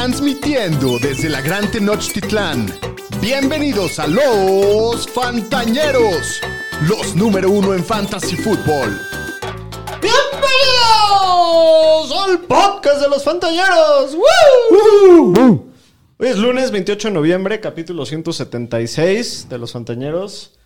Transmitiendo desde la Gran Tenochtitlán. Bienvenidos a los Fantañeros, los número uno en Fantasy Football. ¡Bienvenidos al podcast de los Fantañeros! Hoy es lunes 28 de noviembre, capítulo 176 de los Fantañeros.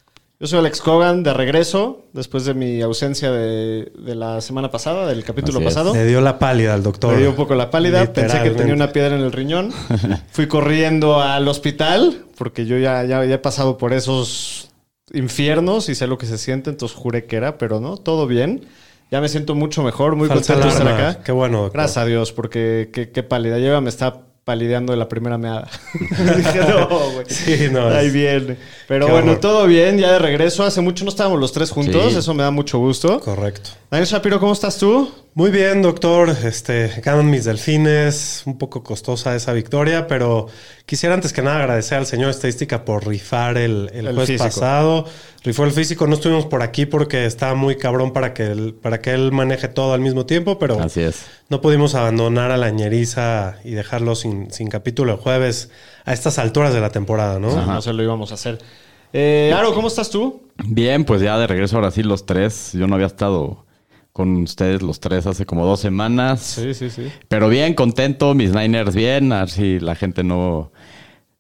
Yo soy Alex Cogan, de regreso, después de mi ausencia de, de la semana pasada, del capítulo Así pasado. Le dio la pálida al doctor. Me dio un poco la pálida, pensé que tenía una piedra en el riñón. Fui corriendo al hospital, porque yo ya, ya, ya he pasado por esos infiernos y sé lo que se siente, entonces juré que era, pero no, todo bien. Ya me siento mucho mejor, muy Falsa contento de estar acá. Qué bueno, doctor. Gracias a Dios, porque qué, qué pálida. Lleva, me está palideando de la primera meada. Dije, no, güey. Sí, no, Ahí es- viene. Pero Qué bueno, horror. todo bien, ya de regreso. Hace mucho no estábamos los tres juntos, Sí. eso me da mucho gusto. Correcto. Daniel Shapiro, ¿cómo estás tú? Muy bien, doctor. Este, ganan mis delfines. Un poco costosa esa victoria, pero quisiera antes que nada agradecer al señor Estadística por rifar el, el El jueves físico. pasado. Rifó el físico. No estuvimos por aquí porque estaba muy cabrón para que él, para que él maneje todo al mismo tiempo, pero Así es. no pudimos abandonar a la ñeriza y dejarlo sin, sin capítulo el jueves a estas alturas de la temporada, ¿no? No se lo íbamos a hacer. Eh, Aro, ¿cómo estás tú? Bien, pues ya de regreso ahora sí los tres. Yo no había estado con ustedes los tres hace como dos semanas. sí, sí. Pero bien, contento. Mis Niners bien. A ver si la gente no...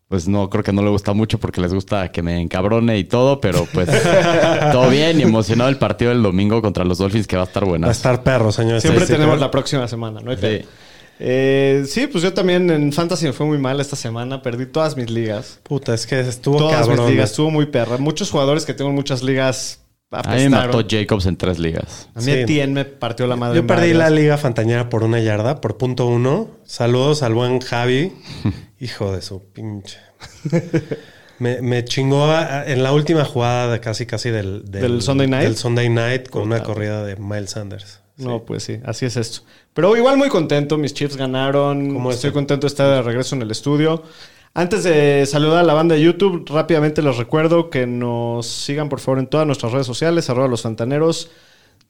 Pues no, creo que no le gusta mucho porque les gusta que me encabrone y todo, pero pues todo bien y emocionado el partido del domingo contra los Dolphins que va a estar buena. Va a estar perro, señor Siempre tenemos la próxima semana, ¿no? Sí. Eh, sí, pues yo también en Fantasy me fue muy mal esta semana. Perdí todas mis ligas. Puta, es que estuvo todas cabrón. mis ligas. Estuvo muy perra. Muchos jugadores que tengo en muchas ligas A mí me mató. Jacobs en tres ligas. A mí Sí. Etienne me partió la madre. Yo en perdí la liga fantañera por una yarda, por punto uno. Saludos al buen Javi. Hijo de su pinche. Me, me chingó a- en la última jugada de casi casi del, ¿Del Sunday Night? del Sunday Night con una corrida de Miles Sanders. No, pues sí, así es esto. Pero igual muy contento, mis Chiefs ganaron. ¿Cómo Estoy contento de estar de regreso en el estudio. Antes de saludar a la banda de YouTube, rápidamente les recuerdo que nos sigan por favor en todas nuestras redes sociales, arroba los fantaneros.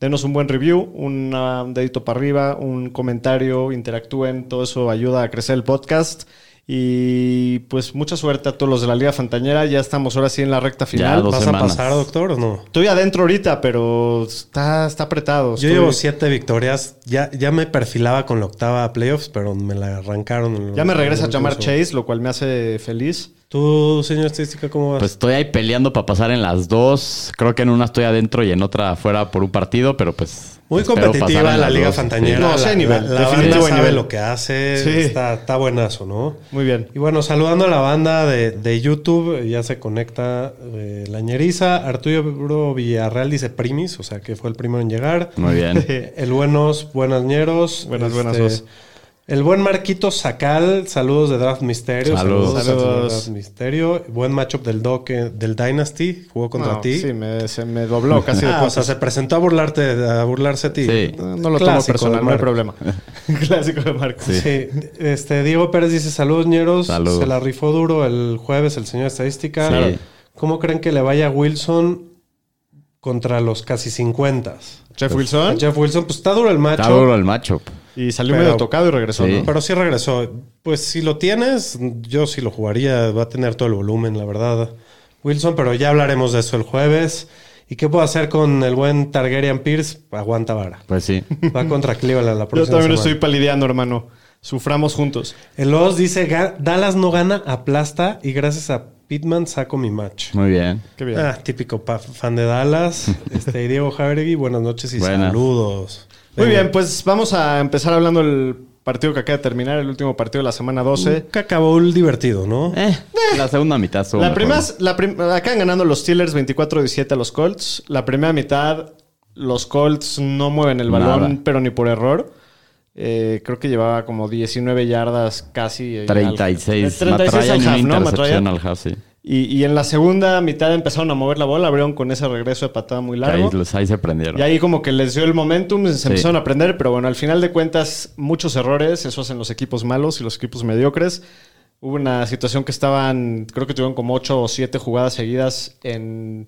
Denos un buen review, un ah, dedito para arriba, un comentario, interactúen, todo eso ayuda a crecer el podcast. Y pues mucha suerte a todos los de la Liga Fantañera. Ya estamos ahora sí en la recta final. dos ¿Vas semanas. a pasar, doctor, o no? Estoy adentro ahorita, pero está, está apretado. Yo Estoy- llevo siete victorias. Ya, ya me perfilaba con la octava playoffs, pero me la arrancaron. Ya me regresa a llamar Chase, lo cual me hace feliz. ¿Tú, señor estadística, cómo vas? Pues estoy ahí peleando para pasar en las dos. Creo que en una estoy adentro y en otra afuera por un partido, pero pues. Muy espero competitiva la Liga dos. Fantañera. No, sí la, nivel, la- la banda sabe nivel. lo que hace. Sí. Está, está buenazo, ¿no? Muy bien. Y bueno, saludando a la banda de, de YouTube, ya se conecta eh, la ñeriza. Arturo Villarreal dice primis, o sea que fue el primero en llegar. Muy bien. El buenos, buenas ñeros. Buenas, buenas, Este, dos. El buen Marquito Sacal, saludos de Draft Misterio. Saludos. Saludos. Draft Misterio. Buen matchup del Doc, eh, del Dynasty, jugó contra No, ti. Sí, me, se me dobló casi de Ah, o sea, se presentó a burlarte, a burlarse a ti. Sí. No, no lo Clásico tomo personal, de no hay problema. Clásico de Marco. Sí. Este, Diego Pérez dice saludos, ñeros. Se la rifó duro el jueves el señor estadística. Sí. ¿Cómo creen que le vaya a Wilson contra los casi 50? Jeff A Wilson. Jeff Wilson, pues está duro el macho. Está duro el matchup. Y salió Pero- medio tocado y regresó, Sí. ¿no? Pero sí regresó. Pues si lo tienes, yo sí lo jugaría. Va a tener todo el volumen, la verdad. Wilson, pero ya hablaremos de eso el jueves. ¿Y qué puedo hacer con el buen Targaryen Pierce? Aguanta vara. Pues sí. Va contra Cleveland la Yo próxima también semana. estoy palideando, hermano. Suframos juntos. El Oz dice, "Ga- Dallas no gana, aplasta y gracias a Pittman saco mi match. Muy bien. Qué bien. Ah, típico fan de Dallas. Este, Diego Javeregui, buenas noches y Buenas. saludos. Muy Venga. bien, pues vamos a empezar hablando del partido que acaba de terminar, el último partido de la semana 12. Un cacabowl divertido, ¿no? Eh, la segunda mitad La primera, la prim- acaban ganando los Steelers 24-17 a los Colts. La primera mitad, los Colts no mueven el balón, Nada. pero ni por error. Eh, creo que llevaba como 19 yardas casi. eh, 36. al- 36 Matraya al half, ¿no? intercepción al half, sí. Y, y en la segunda mitad empezaron a mover la bola, abrieron con ese regreso de patada muy largo. Ahí, los- ahí se prendieron. Y ahí como que les dio el momentum, se Sí. empezaron a aprender, pero bueno, al final de cuentas, muchos errores, eso hacen los equipos malos y los equipos mediocres. Hubo una situación que estaban, creo que tuvieron como ocho o siete jugadas seguidas en,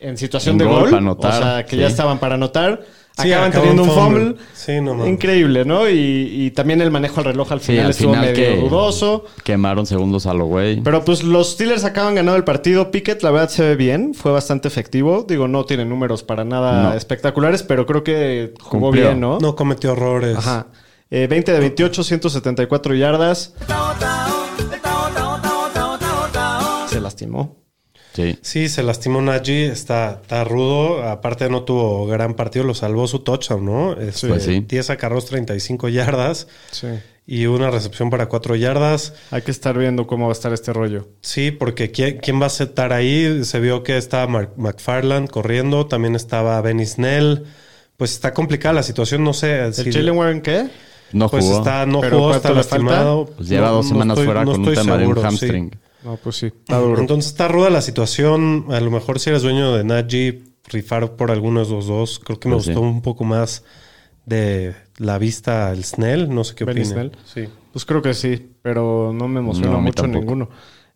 en situación de gol gol. para anotar, o sea, que sí. ya estaban para anotar. Sí, acaban teniendo un un fumble. fumble. Sí, no. Increíble, ¿no? Y, y también el manejo al reloj al Sí, final al estuvo final medio que dudoso. quemaron segundos a lo güey. Pero pues los Steelers acaban ganando el partido. Pickett, la verdad, se ve bien. Fue bastante efectivo. Digo, no tiene números para nada No. espectaculares, pero creo que jugó Cumplió. bien, ¿no? No cometió errores. Ajá. Eh, 20 de 28, 174 yardas. Se lastimó. Sí. Sí, se lastimó Najee, está, está rudo. Aparte no tuvo gran partido, lo salvó su touchdown, ¿no? Este, Pues sí. 10 acarreos, 35 yardas Sí. y una recepción para 4 yardas. Hay que estar viendo cómo va a estar este rollo. Sí, porque ¿quién, quién va a estar ahí? Se vio que estaba Mark McFarland corriendo, también estaba Benny Snell. Pues está complicada la situación, no sé. ¿El si- Jalen Warren qué? No pues jugó. está, no ¿Pero jugó, está lastimado. Pues lleva dos no semanas estoy- fuera no con un tema de un seguro, sí. No, pues sí. Está duro. Entonces está ruda la situación. A lo mejor si eres dueño de Najee, rifar por algunos de los dos. Creo que me Pues sí. gustó un poco más de la vista al Snell. No sé qué Benny opina. Snell. Sí. Pues creo que sí, pero no me emociona No, mucho ninguno.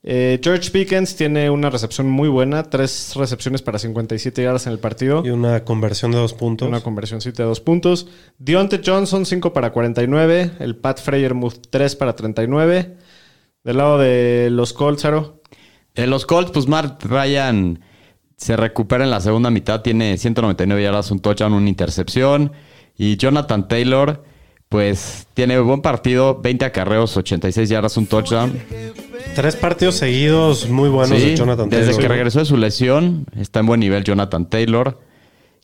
Eh, George Pickens tiene una recepción muy buena, tres recepciones para 57 yardas en el partido. Y una conversión de dos puntos. Una conversióncita de dos puntos. Deontay Johnson, 5 para 49. El Pat Freyermuth, 3 para 39. Del lado de los Colts, Aro. En los Colts, pues Matt Ryan se recupera en la segunda mitad. Tiene 199 yardas, un touchdown, una intercepción. Y Jonathan Taylor, pues tiene buen partido. 20 acarreos, 86 yardas, un touchdown. Tres partidos seguidos muy buenos Sí, de Jonathan desde Taylor. que regresó de su lesión, está en buen nivel Jonathan Taylor.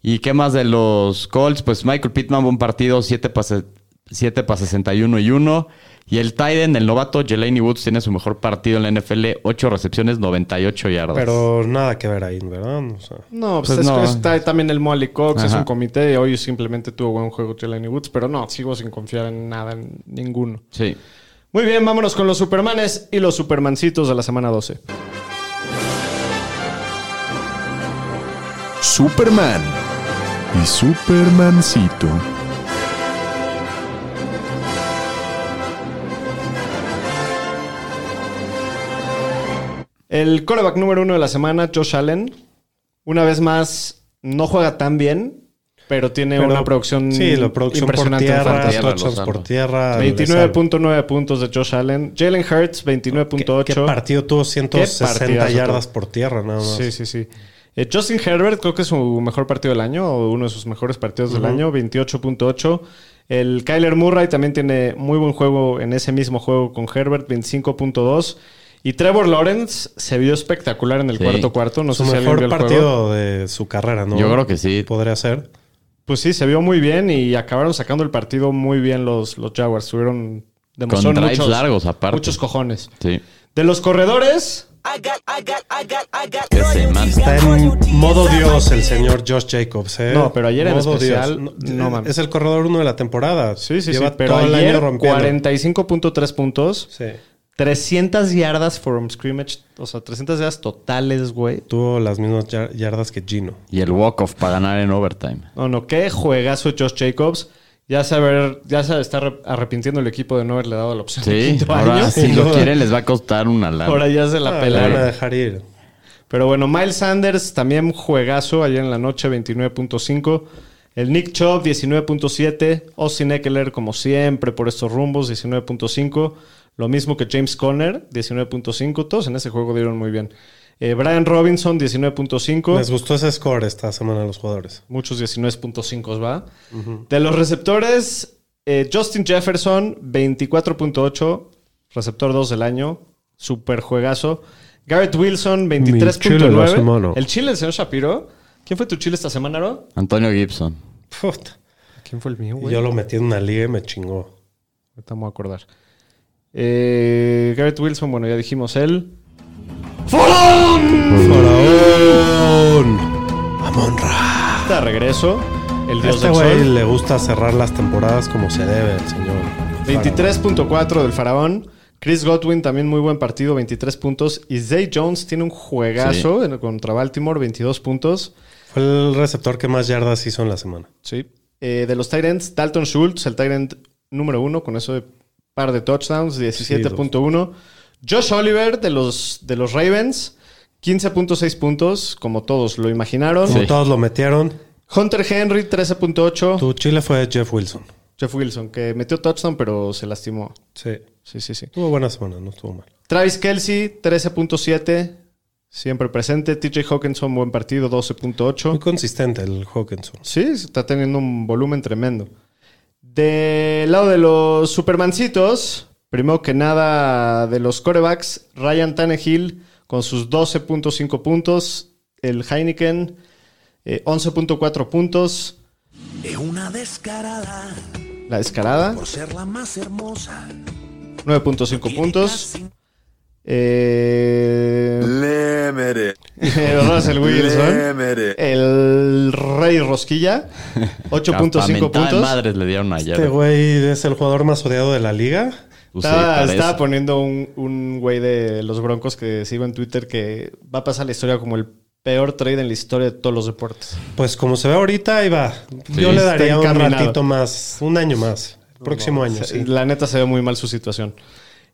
¿Y qué más de los Colts? Pues Michael Pittman, buen partido, 7 para 7 pa 61 y 1. Y el Tiden, el novato Jelani Woods, tiene su mejor partido en la NFL, 8 recepciones, 98 yardas. Pero nada que ver ahí, ¿verdad? O sea, No, pues, Pues es- no. está también el Molly Cox, es un comité. Hoy simplemente tuvo buen juego Jelani Woods, pero no, sigo sin confiar en nada, en ninguno. Sí. Muy bien, vámonos con los Supermanes y los Supermancitos de la semana 12. Superman y Supermancito. El coreback número uno de la semana, Josh Allen, una vez más no juega tan bien, pero tiene pero- una producción, Sí, la producción por impresionante en tierra, touchdowns los por tierra. le 29.9 puntos de Josh Allen. Jalen Hurts, 29.8. ¿Qué, qué partido tuvo 160 partidazo yardas por tierra nada más? Sí, sí, sí. Eh, Justin Herbert, creo que es su mejor partido del año, o uno de sus mejores partidos del año, 28.8. El Kyler Murray también tiene muy buen juego en ese mismo juego con Herbert, 25.2. Y Trevor Lawrence se vio espectacular en el Sí. cuarto cuarto. No su sé si alguien mejor vio el juego. partido de su carrera, ¿no? Yo creo que sí. Podría ser. Pues sí, se vio muy bien y acabaron sacando el partido muy bien los, los Jaguars. Tuvieron drives muchos, largos, aparte. Muchos cojones. Sí. De los corredores. Está en modo Dios el señor Josh Jacobs, ¿eh? No, pero ayer en Modo especial, Dios. no mames. Es el corredor uno de la temporada. sí, sí, Lleva sí, pero todo el ayer año rompiendo. 45.3 puntos. Sí. 300 yardas from scrimmage, o sea, 300 yardas totales, güey. Tuvo las mismas yar- yardas que Gino. Y el walk-off para ganar en overtime. No, no, qué juegazo Josh Jacobs. Ya se, haber- ya se está arre- arrepintiendo el equipo de no haberle dado la opción de Sí, quinto ahora año. si lo quieren les va a costar una lana. Ahora ya se la Ah, le van a dejar ir. Pero bueno, Miles Sanders también juegazo ayer en la noche, 29.5. El Nick Chubb, 19.7. Austin Eckler, como siempre, por estos rumbos, 19.5. Lo mismo que James Conner, 19.5. Todos en ese juego dieron muy bien. Eh, Brian Robinson, 19.5. Les gustó ese score esta semana a los jugadores. Muchos 19.5 va. De los receptores, eh, Justin Jefferson, 24.8, receptor 2 del año, super juegazo. Garrett Wilson, chile de la 23.9. semana. El chile del señor Shapiro. ¿Quién fue tu chile esta semana, Aro? Antonio Gibson. Puta. ¿Quién fue el mío, güey? Yo lo metí en una liga y me chingó. Ahorita me voy a acordar. Eh, Garrett Wilson, bueno, ya dijimos él. ¡Faraón! Amon Ra. Está de regreso. El A dios este del güey sol. le gusta cerrar las temporadas como se debe, el señor. 23.4 del faraón. Chris Godwin también muy buen partido, 23 puntos. Y Zay Jones tiene un juegazo en- contra Baltimore, 22 puntos. Fue el receptor que más yardas hizo en la semana. Sí. Eh, de los Tyrants, Dalton Schultz, el Tyrant número uno, con eso de par de touchdowns, 17.1. Josh Oliver de los, de los Ravens, 15.6 puntos, como todos lo imaginaron. Como Sí. todos lo metieron. Hunter Henry, 13.8. Tu Chile fue Jeff Wilson. Jeff Wilson, que metió touchdown, pero se lastimó. Sí. Sí, sí, sí. Tuvo buena semana, no estuvo mal. Travis Kelsey, 13.7. Siempre presente. TJ Hawkinson, buen partido, Muy 12.8. consistente el Hawkinson. Sí, está teniendo un volumen tremendo. Del lado de los Supermancitos, primero que nada de los corebacks, Ryan Tannehill con sus 12.5 puntos. El Heineken, eh, 11.4 puntos. Es una descarada La descarada, por ser la más hermosa. 9.5 puntos. Eh, Lemere. Russell Wilson, Lemere. el Rey Rosquilla, 8.5 Hasta mentada de puntos. madres le dieron ayer. Este güey es el jugador más odiado de la liga. Pues sí, Estaba, estaba poniendo un, un güey de los Broncos que sigo en Twitter que va a pasar la historia como el peor trade en la historia de todos los deportes. Pues como se ve ahorita, ahí va. Sí, Yo le daría un ratito más, un año más. Próximo año, Se- sí. La neta se ve muy mal su situación.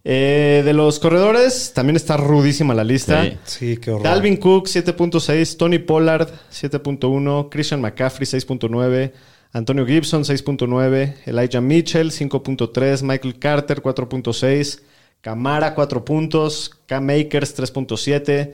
Eh, de los corredores, también está rudísima la lista. Sí. Sí, qué horror. Dalvin Cook 7.6, Tony Pollard 7.1, Christian McCaffrey 6.9, Antonio Gibson 6.9, Elijah Mitchell 5.3, Michael Carter 4.6, Camara 4 puntos, Cam Akers 3.7,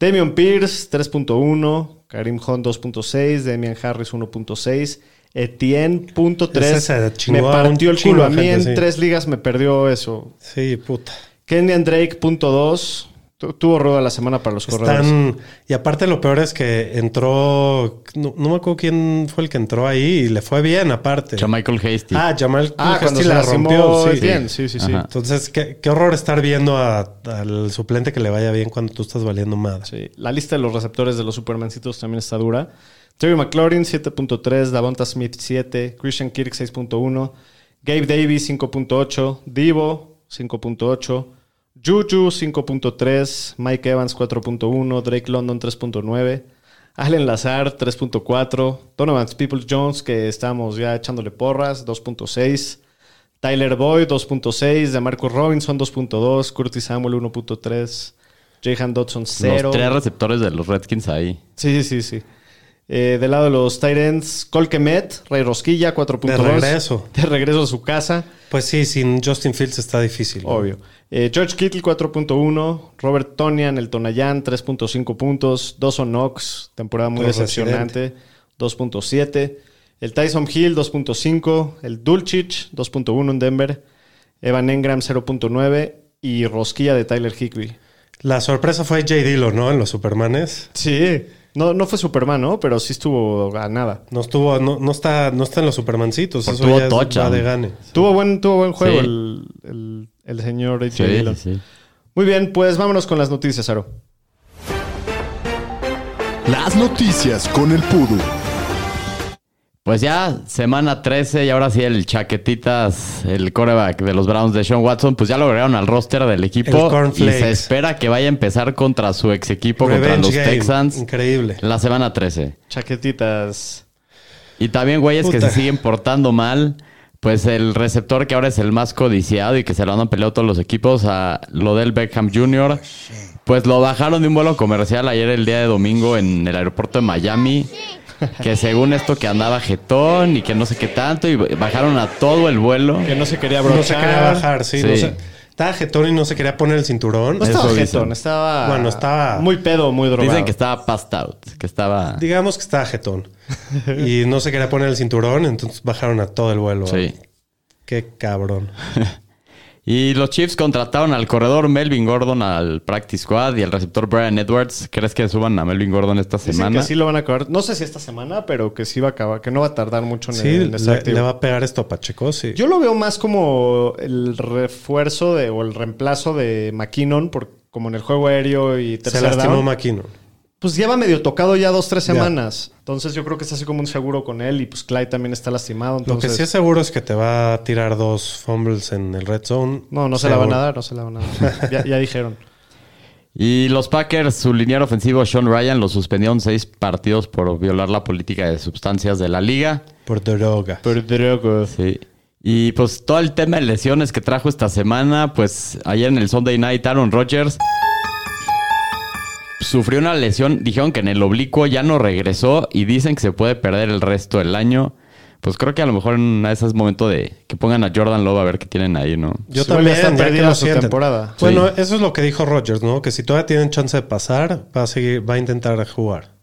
Damian Pierce 3.1, Karim Hunt 2.6, Damian Harris 1.6, Etienne .3. Ese se chingó Me a un partió el chingo culo. A mí gente, en sí. tres ligas me perdió eso. Sí, puta. Kenyan Drake punto dos. Tu- Tuvo rueda la semana para los corredores. Están... Y aparte lo peor es que entró... No, no me acuerdo quién fue el que entró ahí y le fue bien aparte. Michael Hasty. Ah, Jamal Ah, Hasty cuando se la rompió. Sí. Sí, sí, sí. Ajá. Entonces, qué, qué horror estar viendo a- al suplente que le vaya bien cuando tú estás valiendo madre. Sí. La lista de los receptores de los Supermancitos también está dura. Terry McLaurin 7.3, Davonta Smith 7, Christian Kirk 6.1, Gabe Davis 5.8, Divo 5.8, Juju 5.3, Mike Evans 4.1, Drake London 3.9, Allen Lazar 3.4, Donovan Peoples Jones que estamos ya echándole porras 2.6, Tyler Boyd 2.6, DeMarcus Robinson 2.2, Curtis Samuel 1.3, Jahan Dodson 0. Los tres receptores de los Redskins ahí. Sí, sí, sí. Eh, del lado de los Titans, Colquemet, Rey Rosquilla, 4.2. De regreso. De regreso a su casa, Pues sí, sin Justin Fields está difícil. ¿no? obvio. Eh, George Kittle, 4.1. Robert Tonian, el Tonayan, 3.5 puntos. Dawson Knox, temporada muy Los decepcionante, 2.7. El Tyson Hill, 2.5. El Dulcich, 2.1 en Denver. Evan Engram, 0.9. Y Rosquilla de Tyler Hickory. La sorpresa fue Jay Dillon, ¿no? En los Supermanes. Sí. No, no fue Superman, ¿no? Pero sí estuvo a nada. No estuvo, no, no está, no está en los Supermancitos. Eso tuvo ya es- touchdown. va de gane. Tuvo buen, tuvo buen juego Sí. el, el- el señor H. Sí, Dillon. sí. Muy bien, pues vámonos con las noticias, Aro. Las noticias con el Pudu. Pues ya, semana 13 y ahora sí el chaquetitas, el coreback de los Browns de Sean Watson, pues ya lo agregaron al roster del El equipo y se espera que vaya a empezar contra su ex equipo, contra los game. Texans, Increíble. la semana 13. Chaquetitas. Y también güeyes que Puta. se siguen portando mal. Pues el receptor que ahora es el más codiciado y que se lo han peleado todos los equipos, a Lodell Beckham Jr., pues lo bajaron de un vuelo comercial ayer el día de domingo en el aeropuerto de Miami. Que según esto que andaba jetón y que no sé qué tanto, y bajaron a todo el vuelo. Que no se quería brochar. No se quería bajar, sí. Sí. no se- estaba jetón y no se quería poner el cinturón. No estaba Eso dicen. jetón, estaba... Bueno, estaba- Muy pedo, muy drogado. Dicen que estaba passed out, que estaba... Digamos que estaba jetón. y no se quería poner el cinturón, entonces bajaron a todo el vuelo. Sí. Qué cabrón. Y los Chiefs contrataron al corredor Melvin Gordon al practice squad y al receptor Brian Edwards. ¿Crees que suban a Melvin Gordon esta Dicen semana? que sí lo van a acabar. No sé si esta semana, pero que sí va a acabar. Que no va a tardar mucho en, Sí, en le, estar activo. le va a pegar esto a Pacheco, sí. Yo lo veo más como el refuerzo de, o el reemplazo de McKinnon, por, como en el juego aéreo y se tercer lastimó down. McKinnon. Pues lleva medio tocado ya dos, tres Ya. semanas. Entonces yo creo que es así como un seguro con él. Y pues Clyde también está lastimado. Lo que Entonces, sí es seguro es que te va a tirar dos fumbles en el red zone. No, no se la van a dar, no se la van a dar. ya, ya dijeron. Y los Packers, su liniero ofensivo Sean Ryan lo suspendieron seis partidos por violar la política de sustancias de la liga. Por droga. Sí. Y pues todo el tema de lesiones que trajo esta semana, pues ayer en el Sunday Night Aaron Rodgers sufrió una lesión. Dijeron que en el oblicuo ya no regresó y dicen que se puede perder el resto del año. Pues creo que a lo mejor en una de esas es momento de que pongan a Jordan Love a ver qué tienen ahí, ¿no? Yo también, perdida lo su sienten. temporada. Bueno, Sí. eso es lo que dijo Rogers, ¿no? Que si todavía tienen chance de pasar, va a seguir, va a intentar jugar.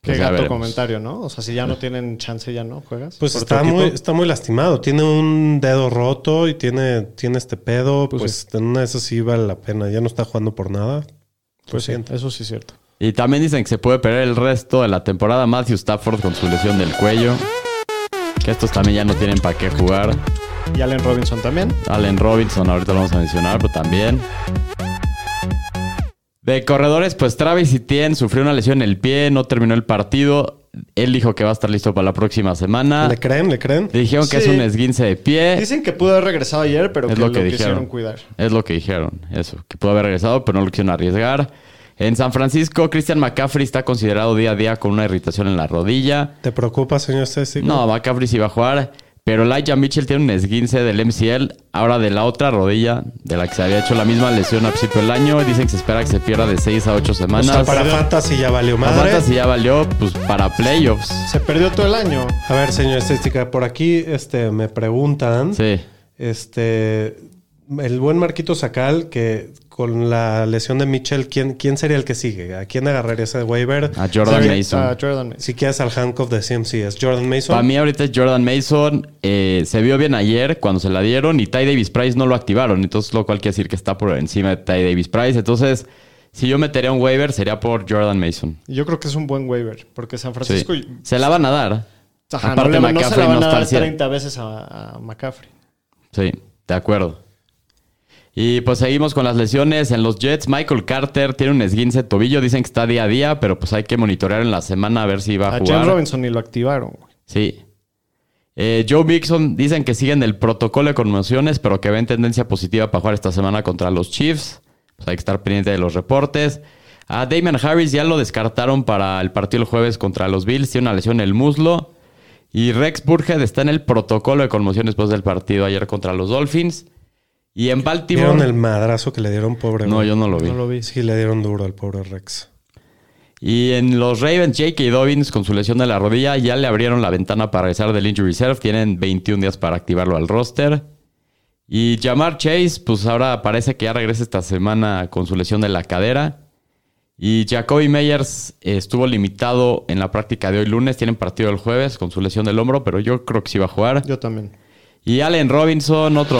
Qué Pues ya gato veremos. comentario, ¿no? O sea, si ya no tienen chance, ya no juegas. Pues está muy, está muy lastimado. Tiene un dedo roto y tiene, tiene este pedo. Pues Pues, en una de esas sí vale la pena. Ya no está jugando por nada. Pues sí, siento. eso sí es cierto. Y también dicen que se puede perder el resto de la temporada Matthew Stafford con su lesión del cuello. Que estos también ya no tienen para qué jugar. Y Allen Robinson también. Allen Robinson, ahorita lo vamos a mencionar, pero también. De corredores, pues Travis Etienne sufrió una lesión en el pie, no terminó el partido. Él dijo que va a estar listo para la próxima semana. ¿Le creen? ¿Le creen? Le dijeron que Sí. es un esguince de pie. Dicen que pudo haber regresado ayer, pero Es que lo lo, que quisieron dijeron. cuidar. Es lo que dijeron, eso. Que pudo haber regresado, pero no lo quisieron arriesgar. En San Francisco, Christian McCaffrey está considerado día a día con una irritación en la rodilla. ¿Te preocupa, señor Stacy? No, McCaffrey sí va a jugar. Pero Elijah Mitchell tiene un esguince del MCL, ahora de la otra rodilla, de la que se había hecho la misma lesión al principio del año. Dicen que se espera que se pierda de 6 a 8 O semanas. sea, para Fantasy ya valió La madre. Fantasy ya valió, pues para playoffs. Se perdió todo el año. A ver, señor Estética, por aquí este, me preguntan. Sí. Este. El buen Marquito Sacal, que con la lesión de Mitchell, ¿quién, ¿quién sería el que sigue? ¿A quién agarraría ese waiver? A Jordan Sí, Mason. a Jordan Mason. Si quieres al handcuff de CMC, ¿es Jordan Mason? Para mí ahorita es Jordan Mason. eh, se vio bien ayer cuando se la dieron y Ty Davis Price no lo activaron. Entonces lo cual quiere decir que está por encima de Ty Davis Price. Entonces, si yo metería un waiver sería por Jordan Mason. Yo creo que es un buen waiver, porque San Sí. Francisco... Se la van a dar. Ajá, Aparte, no, le, no se McCaffrey la van no a está al dar 100. 30 veces a, a McCaffrey. Sí, de acuerdo. Y pues seguimos con las lesiones en los Jets. Michael Carter tiene un esguince de tobillo. Dicen que está día a día, pero pues hay que monitorear en la semana a ver si va a, A jugar. James Robinson ni lo activaron. Sí. Eh, Joe Mixon dicen que siguen el protocolo de conmociones, pero que ven tendencia positiva para jugar esta semana contra los Chiefs. Pues hay que estar pendiente de los reportes. A Damian Harris ya lo descartaron para el partido el jueves contra los Bills. Tiene una lesión en el muslo. Y Rex Burhead está en el protocolo de conmociones después del partido ayer contra los Dolphins. Y en Baltimore. ¿Vieron el madrazo que le dieron, pobre? No, yo no lo vi. No lo vi. Sí, le dieron duro al pobre Rex. Y en los Ravens, J.K. Dobbins, con su lesión de la rodilla, ya le abrieron la ventana para regresar del Injury Reserve. Tienen 21 días para activarlo al roster. Y Jamar Chase, pues ahora parece que ya regresa esta semana con su lesión de la cadera. Y Jacoby Meyers estuvo limitado en la práctica de hoy lunes. Tienen partido el jueves con su lesión del hombro, pero yo creo que sí va a jugar. Yo también. Y Allen Robinson, otro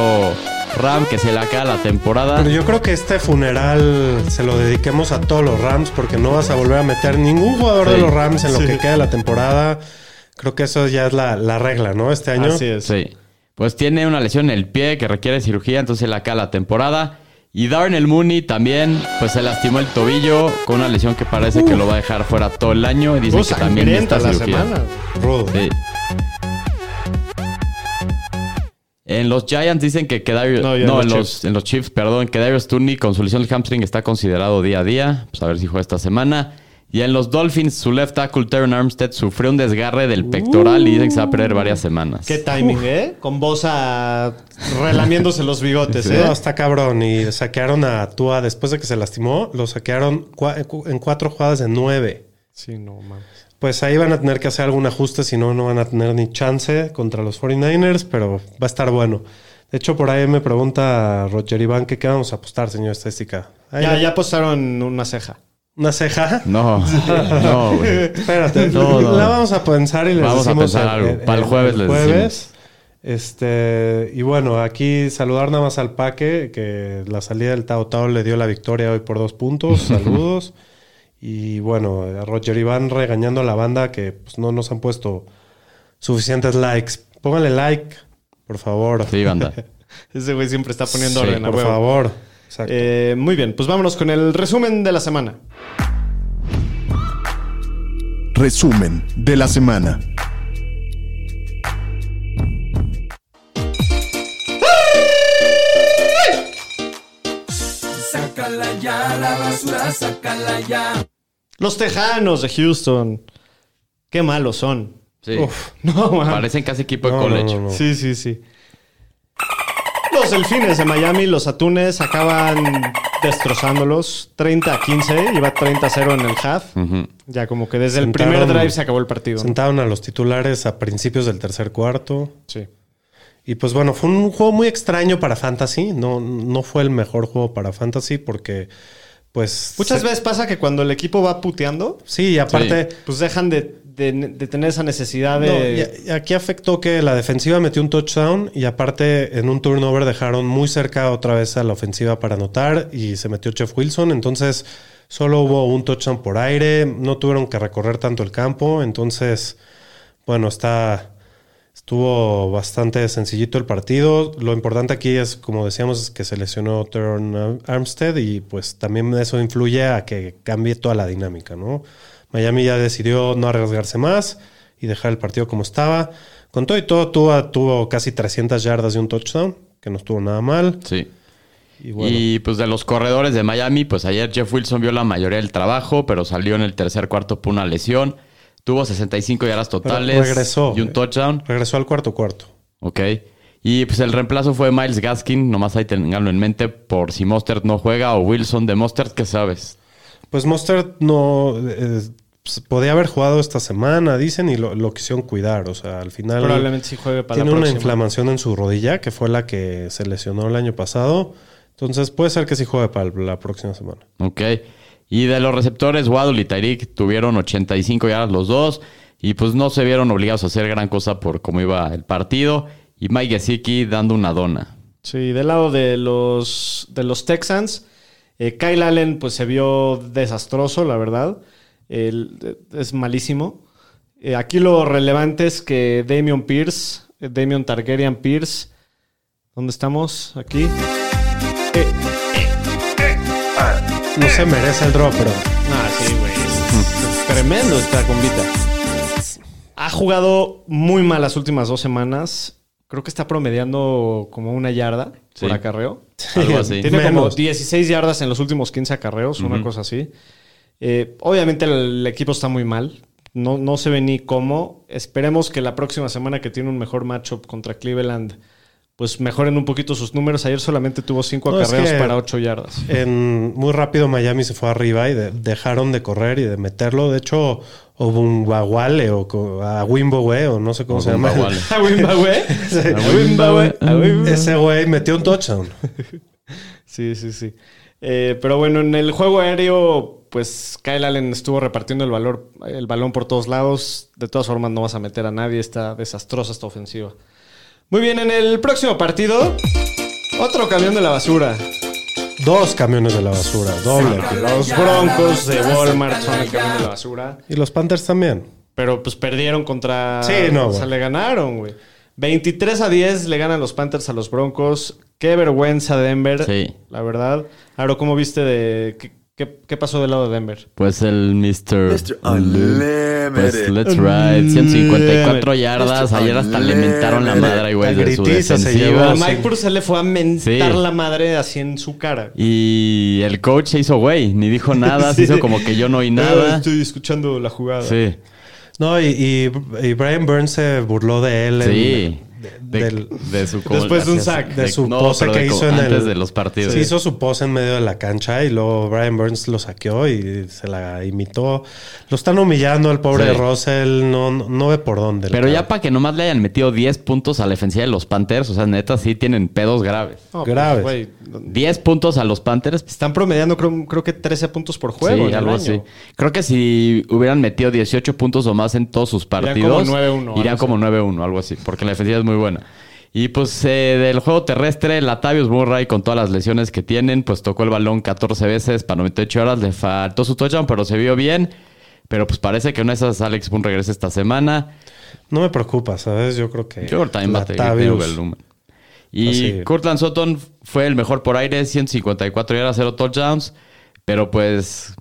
Ram que se le acaba la temporada. Pero yo creo que este funeral se lo dediquemos a todos los Rams porque no vas a volver a meter ningún jugador Sí. de los Rams en lo Sí. que queda de la temporada. Creo que eso ya es la, la regla, ¿no? Este año. Así es. Sí. Pues tiene una lesión en el pie que requiere cirugía, entonces se le acaba la temporada. Y Darnell Mooney también, pues se lastimó el tobillo con una lesión que parece que lo va a dejar fuera todo el año. Y dicen Uh, que también necesita la cirugía. semana. Rudo. Sí. En los Giants dicen que Kedarius... No, No, en los en, los, Chiefs. en los Chiefs, perdón. Kedarius Tooney con su lesión del hamstring está considerado día a día. Pues a ver si juega esta semana. Y en los Dolphins, su left tackle Terran Armstead sufrió un desgarre del pectoral y dicen que se va a perder varias semanas. Qué timing, ¿eh? Con Bosa relamiéndose los bigotes, Sí. ¿eh? No, está cabrón. Y saquearon a Tua después de que se lastimó. Lo saquearon cua- en cuatro jugadas de nueve. Sí, no mames. Pues ahí van a tener que hacer algún ajuste, si no, no van a tener ni chance contra los 49ers, pero va a estar bueno. De hecho, por ahí me pregunta Roger Iván que qué vamos a apostar, señor Estadística. Ahí Ya, va. ya postaron una ceja. ¿Una ceja? No, no, güey. Espérate, No, no. la vamos a pensar y les Vamos a pensar algo. Para el jueves les jueves. Este, y bueno, aquí saludar nada más al Paque, que la salida del Tao Tao le dio la victoria hoy por dos puntos. Saludos. Y bueno, a Roger Iván regañando a la banda que pues, no nos han puesto suficientes likes. Pónganle like, por favor. Sí, banda. Ese güey siempre está poniendo Sí, orden a por huevo. favor. Exacto. Eh, muy bien, pues vámonos con el resumen de la semana. Resumen de la semana. Sácala ya, la basura, sácala ya. Los Tejanos de Houston. Qué malos son. Sí. Uf. No, man. Parecen casi equipo de No, college. no, no. Sí, sí, sí. Los Delfines de Miami, los Atunes, acaban destrozándolos. 30 a 15, iba 30 a 0 en el half. Ya como que desde el primer drive se acabó el partido. ¿no? Sentaron a los titulares a principios del tercer cuarto. Sí. Y pues bueno, fue un juego muy extraño para Fantasy. No, no fue el mejor juego para Fantasy porque, pues. Muchas se- veces pasa que cuando el equipo va puteando, Sí, y aparte. pues dejan de, de- de tener esa necesidad No, de... y- y aquí afectó que la defensiva metió un touchdown y aparte en un turnover dejaron muy cerca otra vez a la ofensiva para anotar y se metió Jeff Wilson. Entonces solo hubo un touchdown por aire, no tuvieron que recorrer tanto el campo. Entonces, bueno, está. Estuvo bastante sencillito el partido. Lo importante aquí es, como decíamos, que se lesionó Teron Armstead y pues también eso influye a que cambie toda la dinámica, ¿no? Miami ya decidió no arriesgarse más y dejar el partido como estaba. Con todo y todo, tuvo, tuvo casi 300 yardas y un touchdown, que no estuvo nada mal. Sí. Y bueno, Y pues de los corredores de Miami, pues ayer Jeff Wilson vio la mayoría del trabajo, pero salió en el tercer cuarto por una lesión. Tuvo 65 yardas totales regresó. y un touchdown. regresó al cuarto cuarto. Ok. Y pues el reemplazo fue Miles Gaskin, nomás ahí tenganlo en mente por si Mostert no juega o Wilson de Mostert, ¿qué sabes? Pues Mostert no eh, pues, podía haber jugado esta semana, dicen, y lo, lo quisieron cuidar. O sea, al final Probablemente sí juegue para tiene la una inflamación en su rodilla, que fue la que se lesionó el año pasado. Entonces puede ser que sí juegue para la próxima semana. Ok. Y de los receptores, Waddle y Tyreek tuvieron 85 yardas los dos. Y pues no se vieron obligados a hacer gran cosa por cómo iba el partido. Y Mike Gesicki dando una dona. Sí, del lado de los, de los Texans, eh, Kyle Allen pues se vio desastroso, la verdad. El- es malísimo. Eh, aquí lo relevante es que Damian Pierce, eh, Damian Targaryen Pierce, ¿dónde estamos? Aquí. No se merece el draw, pero Ah, sí, güey. Es Tremendo esta combita. Ha jugado muy mal las últimas dos semanas. Creo que está promediando como una yarda Sí. por acarreo. Algo así. Tiene como Menos. 16 yardas en los últimos 15 acarreos, una cosa así. Eh, obviamente el, equipo está muy mal. No, no se ve ni cómo. Esperemos que la próxima semana que tiene un mejor matchup contra Cleveland, pues mejoren un poquito sus números. Ayer solamente tuvo 5 No, es acarreos que- para 8 yardas. en, muy rápido Miami se fue arriba y de- dejaron de correr y de meterlo. De hecho, Obumbawale o a Wimbo, güey, o no sé cómo se llama. A. A Wimbabwe. Ese güey metió un touchdown. Sí, sí, sí. Eh, pero bueno, en el juego aéreo, pues Kyle Allen estuvo repartiendo el, valor, el balón por todos lados. De todas formas, no vas a meter a nadie. Está desastrosa esta ofensiva. Muy bien, en el próximo partido, otro camión de la basura. Dos camiones de la basura, doble. Los Broncos de Walmart son el camión de la basura. Y los Panthers también. Pero pues perdieron contra. Sí, no, O sea, le ganaron, güey. 23 a 10 le ganan los Panthers a los Broncos. Qué vergüenza Denver. Sí. La verdad. Aro, ¿cómo viste de. ¿Qué, qué, qué pasó del lado de Denver? Pues el Mr. Mr. Unlimited. Pues let's ride. 154 yardas. Ayer hasta le mentaron la madre, güey, de su se defensiva. llevó. A sí. Mike Purcell le fue a mentar Sí. la madre así en su cara. Y el coach se hizo güey, ni dijo nada, se Sí. hizo como que yo no oí nada. Estoy escuchando la jugada. Sí, No, y, y- y Brian Burns se burló de él. en- sí. De, del- de su Después de un sack. de su no, pose que de hizo en antes el- de los partidos. Se hizo su pose en medio de la cancha y luego Brian Burns lo saqueó y se la imitó. Lo están humillando al pobre Sí. Russell, no, no, no ve por dónde. Pero ya para que nomás le hayan metido 10 puntos a la defensiva de los Panthers, o sea, neta, sí tienen pedos graves. Pues, Graves. güey, 10 puntos a los Panthers. están promediando, creo, creo que 13 puntos por juego. en sí, el algo año. así. Creo que si hubieran metido 18 puntos o más en todos sus Irían partidos, como 9-1, irían como así. 9-1, algo así, porque la defensiva es muy buena. Y pues eh, del juego terrestre, Latavius Murray con todas las lesiones que tienen, pues tocó el balón 14 veces para 98 horas, le faltó su touchdown, pero se vio bien. Pero pues parece que una de esas Alex Boone regresa esta semana. No me preocupa, ¿sabes? Yo creo que. Yo también Latavius- volumen. Y Así. Cortland Sutton fue el mejor por aire, 154 yardas, 0 touchdowns. Pero pues,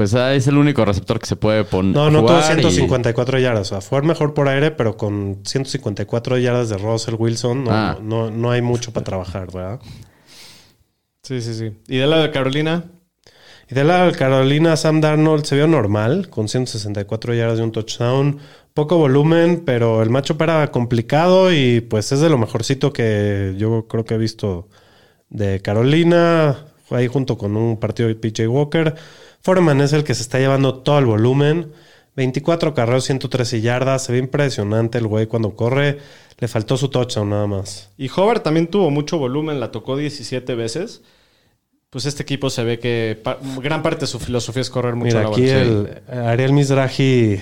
pues ah, es el único receptor que se puede poner. No, no tuvo 154 yardas. O sea, fue mejor por aire, pero con 154 yardas de Russell Wilson no, Ah. no, no hay mucho para trabajar, ¿verdad? Sí, sí, sí. ¿Y del lado de Carolina? Y de la Carolina, Sam Darnold se vio normal, con 164 yardas de un touchdown. Poco volumen, pero el matchup era complicado y pues es de lo mejorcito que yo creo que he visto de Carolina. ahí junto con un partido de PJ Walker. Foreman es el que se está llevando todo el volumen. 24 carreros, 113 yardas. Se ve impresionante el güey cuando corre. Le faltó su touchdown nada más. Y Hobart también tuvo mucho volumen, la tocó 17 veces. Pues este equipo se ve que pa- gran parte de su filosofía es correr mucho Mira, la aquí el Ariel Mizrahi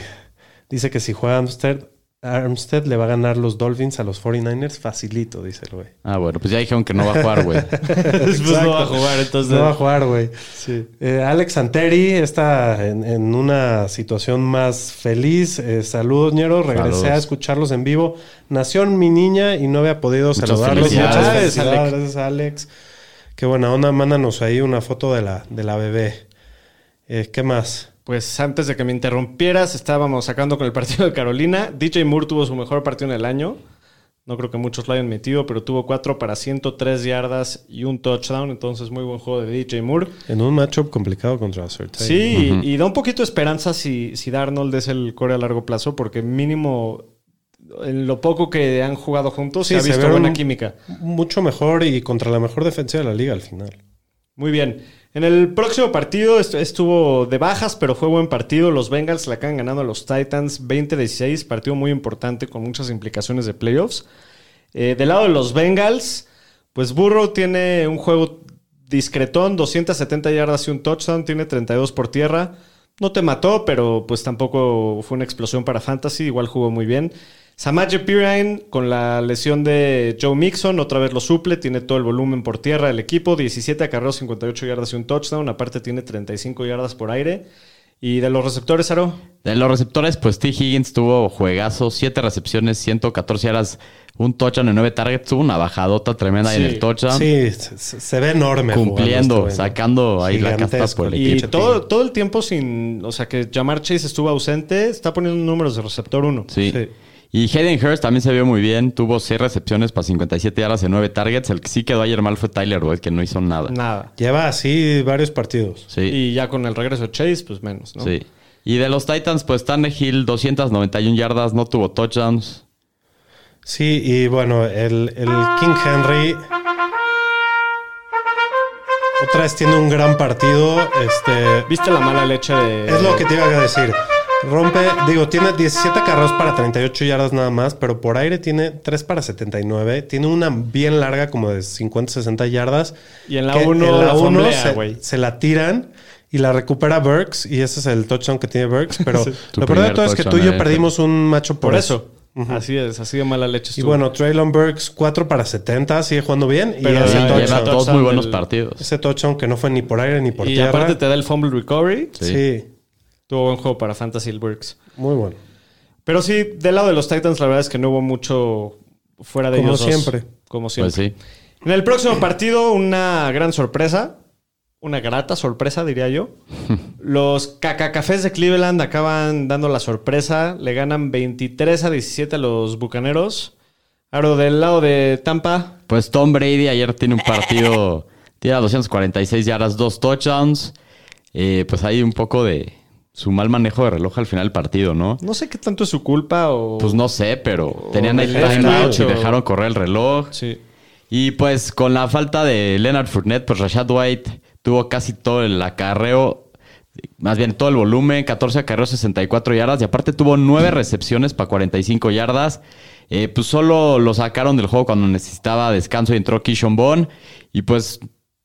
dice que si juega Armstead, Armstead le va a ganar los Dolphins a los 49ers facilito, dice el güey. Ah, bueno, pues ya dijeron que no va a jugar, güey. Después no va a jugar, entonces. No va a jugar, güey. Sí. Eh, Alex Santeri está en, en una situación más feliz. Eh, saludos, Ñero. Regresé Saludos. a escucharlos en vivo. Nació mi niña y no había podido Muchas saludarlos. felicidades. Muchas Alex. felicidades, Gracias, Alex. Qué buena onda. Mándanos ahí una foto de la, de la bebé. Eh, ¿Qué más? Pues antes de que me interrumpieras, estábamos sacando con el partido de Carolina. DJ Moore tuvo su mejor partido en el año. No creo que muchos lo hayan metido, pero tuvo 4 para 103 yardas y un touchdown. Entonces, muy buen juego de DJ Moore. En un matchup complicado contra Surtain. Sí, y da un poquito de esperanza si, si Darnold es el core a largo plazo, porque mínimo en lo poco que han jugado juntos Sí, se ha visto buena química. Mucho mejor y contra la mejor defensa de la liga al final. Muy bien. En el próximo partido est- estuvo de bajas, pero fue buen partido. Los Bengals le acaban ganando a los Titans 20-16. Partido muy importante con muchas implicaciones de playoffs. Eh, del lado de los Bengals, pues Burrow tiene un juego discretón, 270 yardas y un touchdown, tiene 32 por tierra. No te mató, pero pues tampoco fue una explosión para Fantasy, igual jugó muy bien. Samaje Pirine con la lesión de Joe Mixon, otra vez lo suple, tiene todo el volumen por tierra del equipo, 17 acarreos, 58 yardas y un touchdown, aparte tiene 35 yardas por aire. ¿Y de los receptores, Aro? De los receptores, pues T. Higgins tuvo juegazo, 7 recepciones, 114 yardas, un touchdown en 9 targets, tuvo una bajadota tremenda ahí en el touchdown. Sí, se, se ve enorme. Cumpliendo, este sacando ahí la casta por el el Y todo, todo el tiempo sin. O sea, que Jamar Chase estuvo ausente, está poniendo números de receptor 1. Sí. Sí. Y Hayden Hurst también se vio muy bien. Tuvo 6 recepciones para 57 yardas en 9 targets. El que sí quedó ayer mal fue Tyler Boyd, que no hizo nada. Nada. Lleva así varios partidos. Sí, Y ya con el regreso de Chase, pues menos, ¿no? sí. Y de los Titans, pues Tannehill, 291 yardas, no tuvo touchdowns. Sí, y bueno, el, el King Henry otra vez tiene un gran partido. Este, ¿Viste la mala leche de. es lo que te iba a decir. Rompe, digo, tiene 17 carros para 38 yardas nada más, pero por aire tiene 3 para 79. Tiene una bien larga, como de 50, 60 yardas. Y en la que uno en la la uno fomblea, se, se la tiran y la recupera Burks. Y ese es el touchdown que tiene Burks. Pero Tu lo peor de todo es que tú y yo en perdimos un macho por, Por eso. eso. Así es, así de mala leche Y estuvo. bueno, Traylon Burks 4 para 70, sigue jugando bien. Pero y ese, Sí, lleva touchdown dos muy buenos del- partidos. ese touchdown que no fue ni por aire ni por y tierra. aparte te da el fumble recovery. Sí. sí. Tuvo buen juego para Fantasy el Burks. muy bueno. Pero sí, del lado de los Titans, la verdad es que no hubo mucho fuera de Como ellos dos. siempre. Como siempre. Pues sí. En el próximo partido, una gran sorpresa. Una grata sorpresa, diría yo. Los cacacafés de Cleveland acaban dando la sorpresa. Le ganan 23 a 17 a los bucaneros. Ahora, del lado de Tampa, Pues Tom Brady ayer tiene un partido, tira 246 yardas, dos touchdowns. Eh, pues hay un poco de su mal manejo de reloj al final del partido, ¿no? no sé qué tanto es su culpa o. Pues no sé, pero tenían ahí el left timeouts y dejaron correr el reloj. Sí. Y pues con la falta de Leonard Fournette, pues Rashad White tuvo casi todo el acarreo, más bien todo el volumen, 14 acarreos, 64 yardas, y aparte tuvo 9 recepciones para 45 yardas. Eh, pues solo lo sacaron del juego cuando necesitaba descanso y entró Kishon Bond. Y pues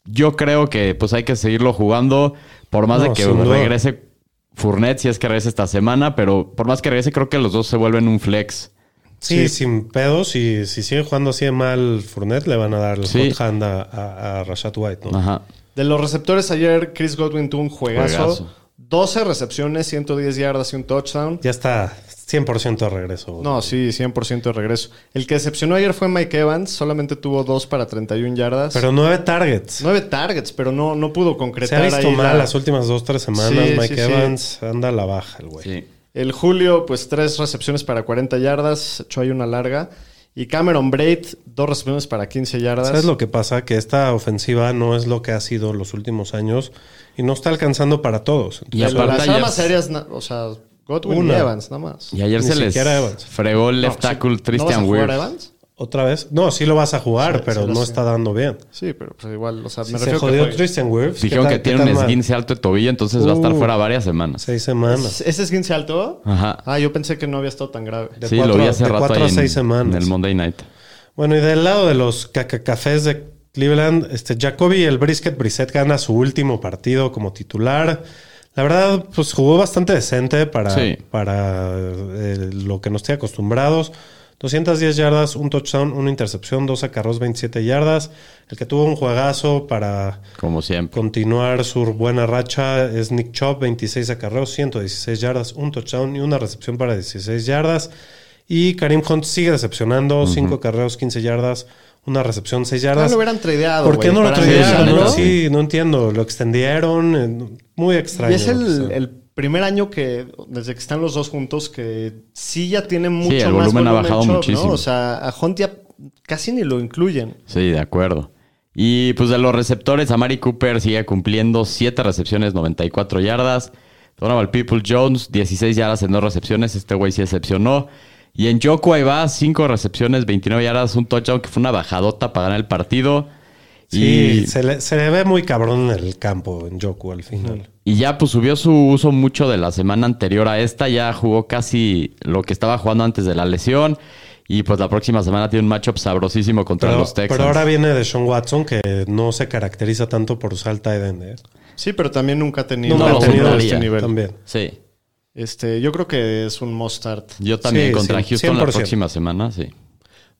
yo creo que pues hay que seguirlo jugando, por más No, de que regrese Fournette, si es que regrese esta semana, pero por más que regrese, creo que los dos se vuelven un flex. Sí, sin pedos. Y si sigue jugando así de mal Fournette, le van a dar el Sí. hot hand a, a- a Rashad White, ¿no? Ajá. De los receptores ayer, Chris Godwin tuvo un juegazo. Juegazo. 12 recepciones, 110 yardas y un touchdown. Ya está 100% de regreso. No, sí, 100% de regreso. El que decepcionó ayer fue Mike Evans. Solamente tuvo 2 para 31 yardas. Pero nueve targets. 9 targets, pero no, no pudo Se concretar ha visto ahí mal la- las últimas dos, tres semanas. Sí, Mike sí, sí. Evans anda a la baja, el güey. Sí. El Julio, pues 3 recepciones para 40 yardas. Echó ahí una larga. Y Cameron Braid, 2 recepciones para 15 yardas. ¿Sabes lo que pasa? Que esta ofensiva no es lo que ha sido los últimos años y no está alcanzando para todos. Y De aparte las armas aéreas, o sea, Godwin Una. y Evans, nada más. Y ayer Ni se les Evans. fregó el left No, sí. tackle ¿No vas a Christian jugar Wirfs. Evans? ¿Otra vez? No, sí lo vas a jugar, Sí, pero sí no sé. está dando bien. Sí, pero pues igual, o sea, me se refiero que jodió. Tristan Wirfs. ¿qué Dijeron que tiene un mal? esguince alto de tobillo, entonces va a estar Uh. fuera varias semanas. Seis semanas. ¿Ese esguince alto? Ajá. Ah, yo pensé que no había estado tan grave. De sí, cuatro- lo vi hace de rato cuatro ahí a seis en, semanas. en el Monday Night. Bueno, y del lado de los cacacafés de Cleveland, este Jacoby, el Brisket Brissett gana su último partido como titular. La verdad, pues jugó bastante decente para, Sí. para eh, lo que nos tiene acostumbrados. 210 yardas, un touchdown, una intercepción, dos acarros, 27 yardas. El que tuvo un juegazo para Como siempre. continuar su buena racha es Nick Chubb, 26 acarreos, 116 yardas, un touchdown y una recepción para 16 yardas. Y Karim Hunt sigue decepcionando, 5 acarreos, 15 yardas, una recepción, 6 No yardas. lo hubieran tradeado. ¿Por qué no lo negociarlo. ¿no? Sí, no entiendo. Lo extendieron, eh, muy extraño. Y es el, Sí. el primer año que, desde que están los dos juntos, que sí ya tiene mucho el más volumen ha bajado Chubb, ¿no? muchísimo. O sea, a Hunt ya casi ni lo incluyen. Sí, de acuerdo. Y pues de los receptores, Amari Cooper sigue cumpliendo 7 recepciones, 94 yardas. Donovan People Jones, 16 yardas en dos recepciones. Este güey sí excepcionó. Y en Joku ahí va, 5 recepciones, 29 yardas, un touchdown que fue una bajadota para ganar el partido. Sí, Y, se, le, se le ve muy cabrón en el campo, en Joku al final. y ya pues subió su uso mucho de la semana anterior a esta. Ya jugó casi lo que estaba jugando antes de la lesión. Y pues la próxima semana tiene un matchup sabrosísimo contra Pero, los Texans. pero ahora viene de Sean Watson, que no se caracteriza tanto por usar tight end. ¿eh? Sí, pero también nunca ha tenido, Nunca lo ha tenido este nivel. También. Sí. Este, yo creo que es un must start. Yo también Sí, contra sí, Houston la 100%. próxima semana, sí.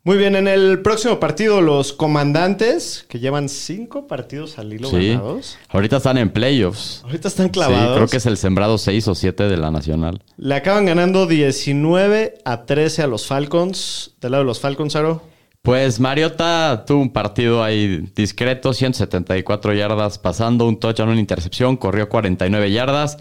Muy bien, en el próximo partido, los comandantes, que llevan cinco partidos al hilo Sí. ganados. Ahorita están en playoffs. Ahorita están Sí, clavados. creo que es el sembrado 6 o 7 de la Nacional. Le acaban ganando 19 a 13 a los Falcons. Del lado de los Falcons, Aro. Pues Mariota tuvo un partido ahí discreto, 174 yardas pasando, un touchdown, una intercepción, corrió 49 yardas.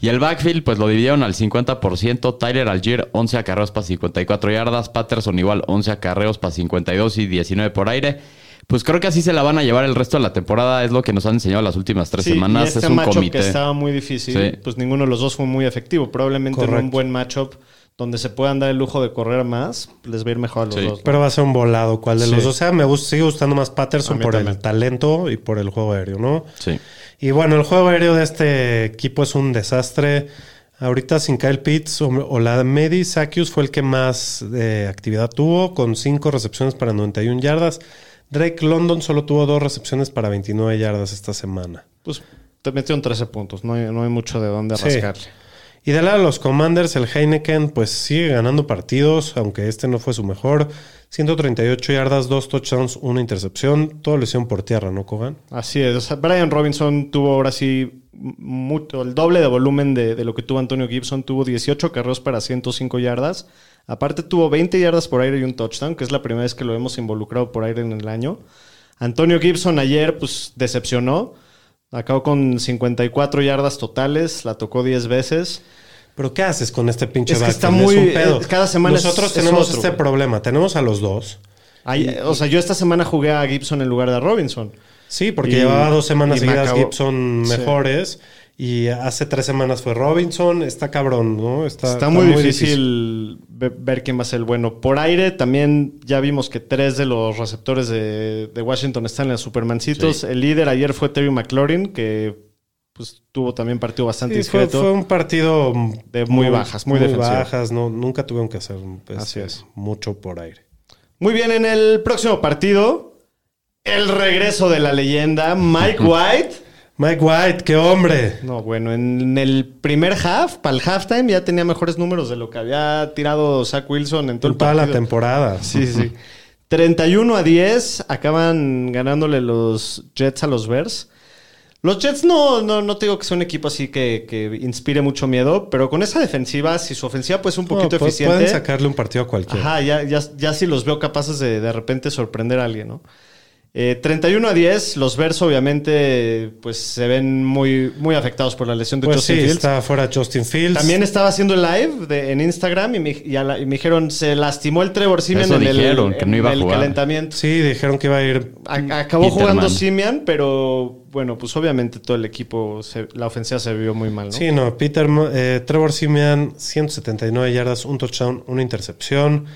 Y el backfield, pues lo dividieron al 50%. Tyler Algier, 11 acarreos para 54 yardas. Patterson igual, 11 acarreos para 52 y 19 por aire. Pues creo que así se la van a llevar el resto de la temporada. Es lo que nos han enseñado las últimas tres Sí, semanas. y este es un matchup comité. que estaba muy difícil, Sí. pues ninguno de los dos fue muy efectivo. Probablemente en un buen matchup donde se puedan dar el lujo de correr más, les va a ir mejor a los Sí. dos. ¿no? Pero va a ser un volado. ¿Cuál de Sí. los dos? O sea, me gusta, sigue gustando más Patterson por también. el talento y por el juego aéreo, ¿no? Sí. Y bueno, el juego aéreo de este equipo es un desastre. Ahorita sin Kyle Pitts o, o la Medi Sakius fue el que más eh, actividad tuvo, con cinco recepciones para 91 yardas. Drake London solo tuvo dos recepciones para 29 yardas esta semana. Pues te metieron 13 puntos, no hay, no hay mucho de dónde Sí. Y del lado de los Commanders, el Heineken pues sigue ganando partidos, aunque este no fue su mejor. 138 yardas, dos touchdowns, una intercepción. Todo lo hicieron por tierra, ¿no, Kogan? Así es. Brian Robinson tuvo ahora sí mucho, el doble de volumen de, de lo que tuvo Antonio Gibson. Tuvo 18 carreros para 105 yardas. Aparte tuvo 20 yardas por aire y un touchdown, que es la primera vez que lo hemos involucrado por aire en el año. Antonio Gibson ayer pues decepcionó. Acabó con 54 yardas totales, la tocó 10 veces. Pero ¿qué haces con este pinche Es que está muy- un pedo. eh, cada semana Nosotros es tenemos este problema. Tenemos a los dos. O sea, yo esta semana jugué a Gibson en lugar de Robinson. Sí, porque Y- llevaba dos semanas seguidas Gibson Sí. Y hace tres semanas fue Robinson. Está cabrón, ¿no? Está, Está, muy, difícil, ve- ver quién va a ser el bueno. Por aire también ya vimos que tres de los receptores de, de Washington están en los Supermancitos. Sí. El líder ayer fue Terry McLaurin, que pues tuvo también partido bastante Sí, fue, discreto. fue un partido De muy bajas, muy defensivo. bajas. No, nunca tuvieron que hacer pues, Así es. mucho por aire. Muy bien, en el próximo partido, el regreso de la leyenda, Mike White. Mike White, qué hombre. No, bueno, en el primer half, para el halftime, ya tenía mejores números de lo que había tirado Zach Wilson en todo En el toda la partido. temporada. Sí, sí. 31 a 10 acaban ganándole los Jets a los Bears. Los Jets no, no, no te digo que sea un equipo así que, que inspire mucho miedo, pero con esa defensiva, si su ofensiva pues un No, poquito pu- eficiente, Pueden sacarle un partido a cualquiera. ajá, ya, ya, ya sí los veo capaces de de repente sorprender a alguien, ¿no? Eh, 31 a 10, los Bears obviamente pues se ven muy, muy afectados por la lesión de Pues Justin sí, Fields. está fuera Justin Fields. También estaba haciendo el live de- en Instagram y me, y la- y me dijeron, se lastimó el Trevor Simeon en el, dijeron, que no en iba a el jugar. calentamiento. Sí, dijeron que iba a ir. A- acabó Peterman. jugando Simian, pero bueno, pues obviamente todo el equipo, se- la ofensiva se vio muy mal, ¿no? Sí, no, Peter, eh, Trevor Simeon, 179 yardas, un touchdown, una intercepción.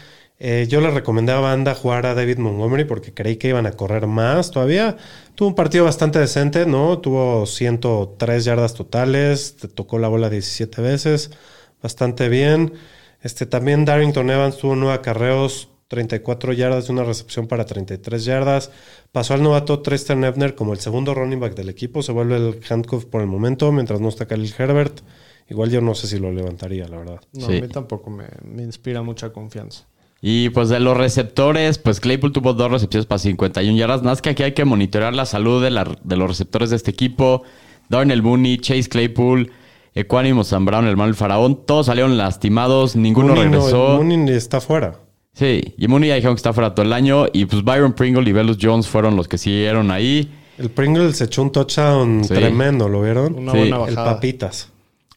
Eh, yo le recomendé a Banda jugar a David Montgomery porque creí que iban a correr más todavía. Tuvo un partido bastante decente, ¿no? Tuvo 103 yardas totales, te tocó la bola 17 veces, bastante bien. Este, también Darrington Evans tuvo nueve acarreos, 34 yardas de una recepción para 33 yardas. Pasó al novato Tristan Ebner como el segundo running back del equipo. Se vuelve el handcuff por el momento, mientras no está Khalil Herbert. Igual yo no sé si lo levantaría, la verdad. No, Sí. a mí tampoco me, me inspira mucha confianza. Y pues de los receptores, pues Claypool tuvo dos recepciones para 51 yardas. Nada más que aquí hay que monitorear la salud de, la- de los receptores de este equipo. Darnell Mooney, Chase Claypool, Equanimo Sam Brown, el faraón. Todos salieron lastimados, ninguno Mooney no- regresó. Mooney está fuera. Sí, y Mooney ya dijeron que está fuera todo el año. Y pues Byron Pringle y Velus Jones fueron los que siguieron ahí. El Pringle se echó un touchdown Sí. tremendo, ¿lo vieron? Una Sí. buena El bajada. papitas.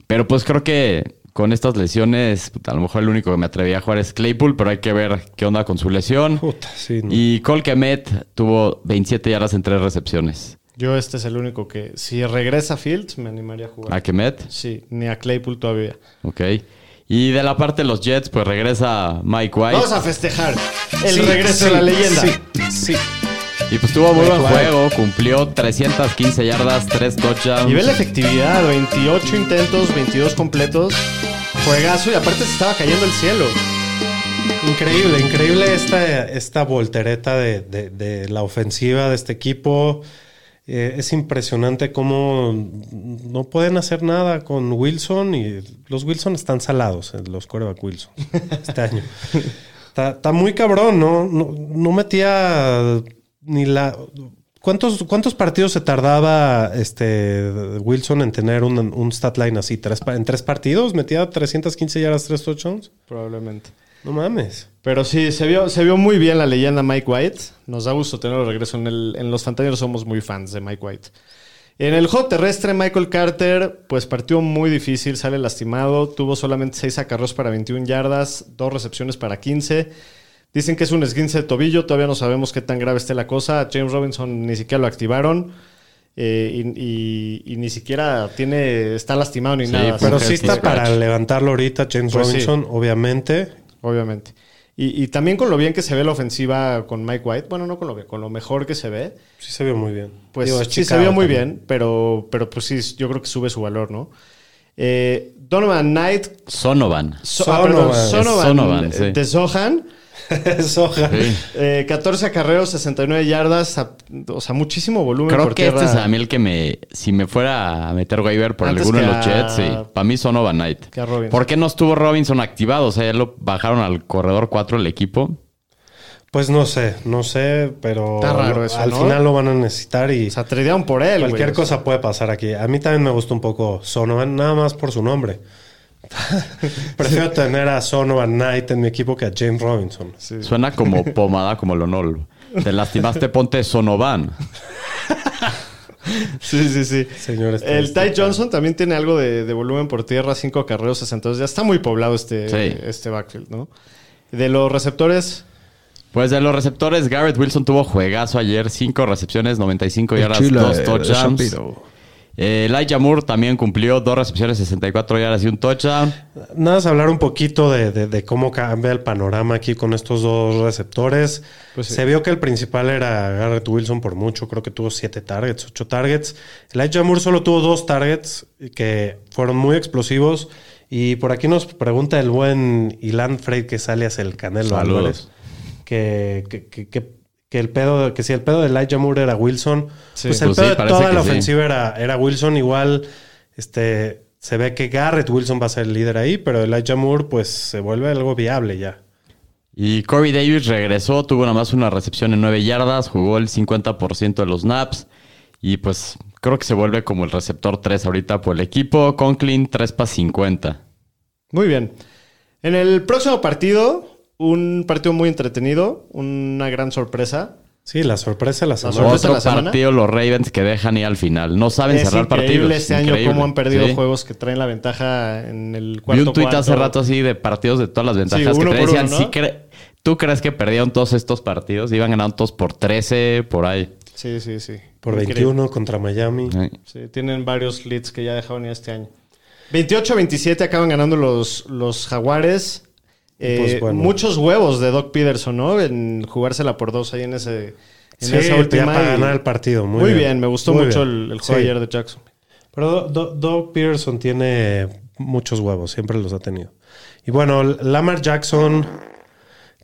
Pero pues creo que con estas lesiones, puta, a lo mejor el único que me atreví a jugar es Claypool, pero hay que ver qué onda con su lesión. Puta, sí. no. Y Cole Kemet tuvo 27 yardas en tres recepciones. Yo este es el único que, si regresa Fields, me animaría a jugar. ¿A Kemet? Sí, ni a Claypool todavía. Ok. Y de la parte de los Jets, pues regresa Mike White. Vamos a festejar el Sí, regreso sí, de la leyenda. Sí, sí. Y pues tuvo muy buen juego. Cumplió 315 yardas, 3 touchdowns. Ve la efectividad, 28 intentos, 22 completos. Juegazo y aparte se estaba cayendo el cielo. Increíble, increíble esta, esta voltereta de, de- de la ofensiva de este equipo. Eh, es impresionante cómo no pueden hacer nada con Wilson y los Wilson están salados, eh, los coreback Wilson, este año. Está, está muy cabrón, ¿no? No, no metía ni la... ¿Cuántos, ¿Cuántos partidos se tardaba este Wilson en tener un, un stat line así? ¿Tres, ¿En tres partidos? ¿Metía 315 yardas, tres touchdowns? Probablemente. No mames. Pero sí, se vio, se vio muy bien la leyenda Mike White. Nos da gusto tenerlo de regreso. En, el, en los Fantañeros somos muy fans de Mike White. En el juego terrestre, Michael Carter, pues partió muy difícil, sale lastimado. Tuvo solamente 6 acarreos para 21 yardas, dos recepciones para 15. Dicen que es un esguince de tobillo, todavía no sabemos qué tan grave esté la cosa. A James Robinson ni siquiera lo activaron. eh, y, y- y ni siquiera tiene está lastimado ni Sí, nada. Pero Fue sí está para levantarlo ahorita James Pues sí. Robinson, obviamente. Obviamente. Y, y también con lo bien que se ve la ofensiva con Mike White, bueno, no con lo bien, con lo mejor que se ve, Sí se vio muy bien. pues Digo, sí se vio muy también. bien, pero, pero pues sí, yo creo que sube su valor, ¿no? Eh, Donovan Knight, Sonovan. So- Sonovan. ah, perdón, Sonovan, Sonovan, sí. de Sohan, Soja. Sí. eh, 14 acarreos, 69 yardas, a- o sea, muchísimo volumen Creo por que tierra. este es a mí el que me. Si me fuera a meter waiver por Antes alguno de los a- Jets, sí. Para mí Sonovan Knight. Que a Robinson. ¿Por qué no estuvo Robinson activado? O sea, ya lo bajaron al corredor 4 el equipo. Pues no sé, no sé, pero Está raro eso, al ¿no? final lo van a necesitar y O sea, por él, cualquier O sea, cosa puede pasar aquí. A mí también me gusta un poco Sonovan, nada más por su nombre. Prefiero tener a Sonovan Knight en mi equipo que a James Robinson. sí. Suena como pomada, como Lonol. Te lastimaste, ponte Sonovan. Sí, sí, sí. Señor El. Ty Johnson también tiene algo de, de volumen por tierra, 5 acarreos, 62. Ya está muy poblado este, Sí. este backfield, ¿no? De los receptores, Pues de los receptores, Garrett Wilson tuvo juegazo ayer. 5 recepciones, 95 El yardas, 2 el touchdowns. Eh, Elijah Moore también cumplió 2 recepciones, 64 yardas y un touchdown. Nada más hablar un poquito de, de- de cómo cambia el panorama aquí con estos dos receptores. Pues sí. Se vio que el principal era Garrett Wilson por mucho, creo que tuvo siete targets, ocho targets. Elijah Moore solo tuvo dos targets que fueron muy explosivos. Y por aquí nos pregunta el buen Ilan Frey que sale hacia el Canelo Saludos. Álvarez. Que, que, que- que- que el pedo, que si el pedo de Elijah Moore era Wilson, Sí. pues el Pues pedo sí, de toda la sí. ofensiva era, era Wilson. Igual, este, se ve que Garrett Wilson va a ser el líder ahí, pero Elijah Moore, pues se vuelve algo viable ya. Y Corey Davis regresó, tuvo nada más una recepción en 9 yardas, jugó el 50% de los snaps. Y pues creo que se vuelve como el receptor 3 ahorita por el equipo. Conklin 3 para 50. muy bien. En el próximo partido, un partido muy entretenido, una gran sorpresa. Sí, la sorpresa de la semana. de Otro la semana. partido, los Ravens que dejan ir al final. No saben es cerrar increíble partidos. este año Increíble. cómo han perdido Sí. juegos que traen la ventaja en el Vi cuarto un tuit hace rato así de partidos de todas las ventajas Sí, que uno te por decían, uno, "Sí ¿no? cre- ¿tú crees que perdieron todos estos partidos? Iban ganando todos por 13, por ahí. Sí, sí, sí. Por Increíble. 21 contra Miami. Sí. Sí, tienen varios leads que ya dejaron ir este año. 28-27 acaban ganando los, los Jaguares. Eh, Pues bueno. Muchos huevos de Doc Peterson, ¿no? En jugársela por dos ahí en ese. En Sí, esa última. para y- ganar el partido. Muy, Muy, bien. me gustó Muy mucho bien. el, el juego Sí. ayer de Jackson. Pero Do- Do- Doug Peterson tiene muchos huevos, siempre los ha tenido. Y bueno, Lamar Jackson,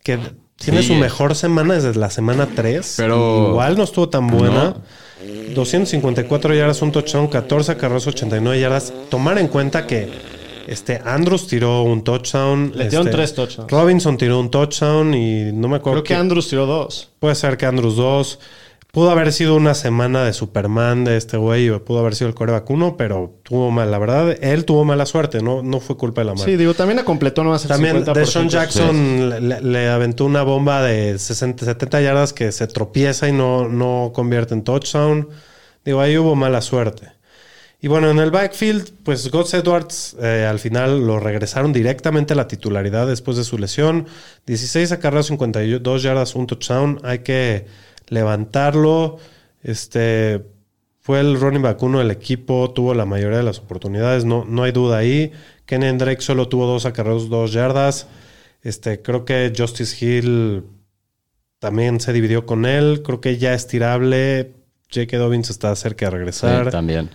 que tiene Sí. su mejor semana desde la semana 3. Pero- Igual no estuvo tan buena. 254 yardas, un touchdown, 14 carros, 89 yardas. Tomar en cuenta que este Andrews tiró un touchdown. Le dieron este, tres touchdowns. Robinson tiró un touchdown y no me acuerdo. Creo que Andrews tiró dos. Puede ser que Andrews 2. Pudo haber sido una semana de Superman de este güey, o pudo haber sido el coreback 1, pero tuvo mal. La verdad, él tuvo mala suerte, no, no fue culpa de la Sí, digo, también completó nomás el También 50%. Deshaun Jackson le, le- le aventó una bomba de 60, 70 yardas que se tropieza y no, no convierte en touchdown. Digo, ahí hubo mala suerte. Y bueno, en el backfield, pues Gus Edwards eh, al final lo regresaron directamente a la titularidad después de su lesión. 16 acarreos, 52 yardas, un touchdown. Hay que levantarlo. Este fue el running back uno del equipo, tuvo la mayoría de las oportunidades, no, no hay duda ahí. Kenan Drake solo tuvo dos acarreos, dos yardas. Este, creo que Justice Hill también se dividió con él. Creo que ya es tirable. J.K. Dobbins está cerca de regresar. también.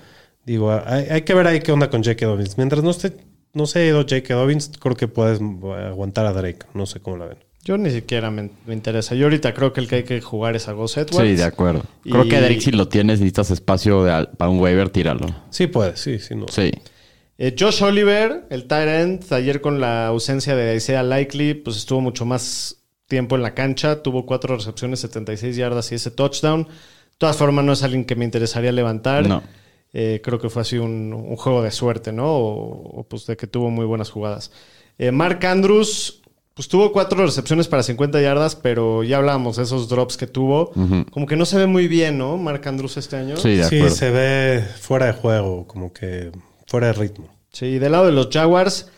Digo, hay, hay que ver ahí qué onda con J.K. Dobbins. Mientras no esté, no se ha ido J.K. Dobbins, creo que puedes aguantar a Drake. No sé cómo la ven. Yo ni siquiera me, me interesa. Yo ahorita creo que el que hay que jugar es a Gus Edwards. Sí, de acuerdo. Creo que Drake, si lo tienes, necesitas espacio de para un waiver, tíralo. Sí, puede, sí, sí, no. Sí. Eh, Josh Oliver, el tight end, ayer con la ausencia de Isaiah Likely, pues estuvo mucho más tiempo en la cancha. Tuvo cuatro recepciones, 76 yardas y ese touchdown. De todas formas, no es alguien que me interesaría levantar. No. Eh, creo que fue así un, un juego de suerte, ¿no? O, o, pues de que tuvo muy buenas jugadas. Eh, Mark Andrews, pues tuvo cuatro recepciones para 50 yardas, pero ya hablábamos de esos drops que tuvo. Como que no se ve muy bien, ¿no? Mark Andrews este año. Sí, de Sí, se ve fuera de juego, como que fuera de ritmo. Sí, del lado de los Jaguars,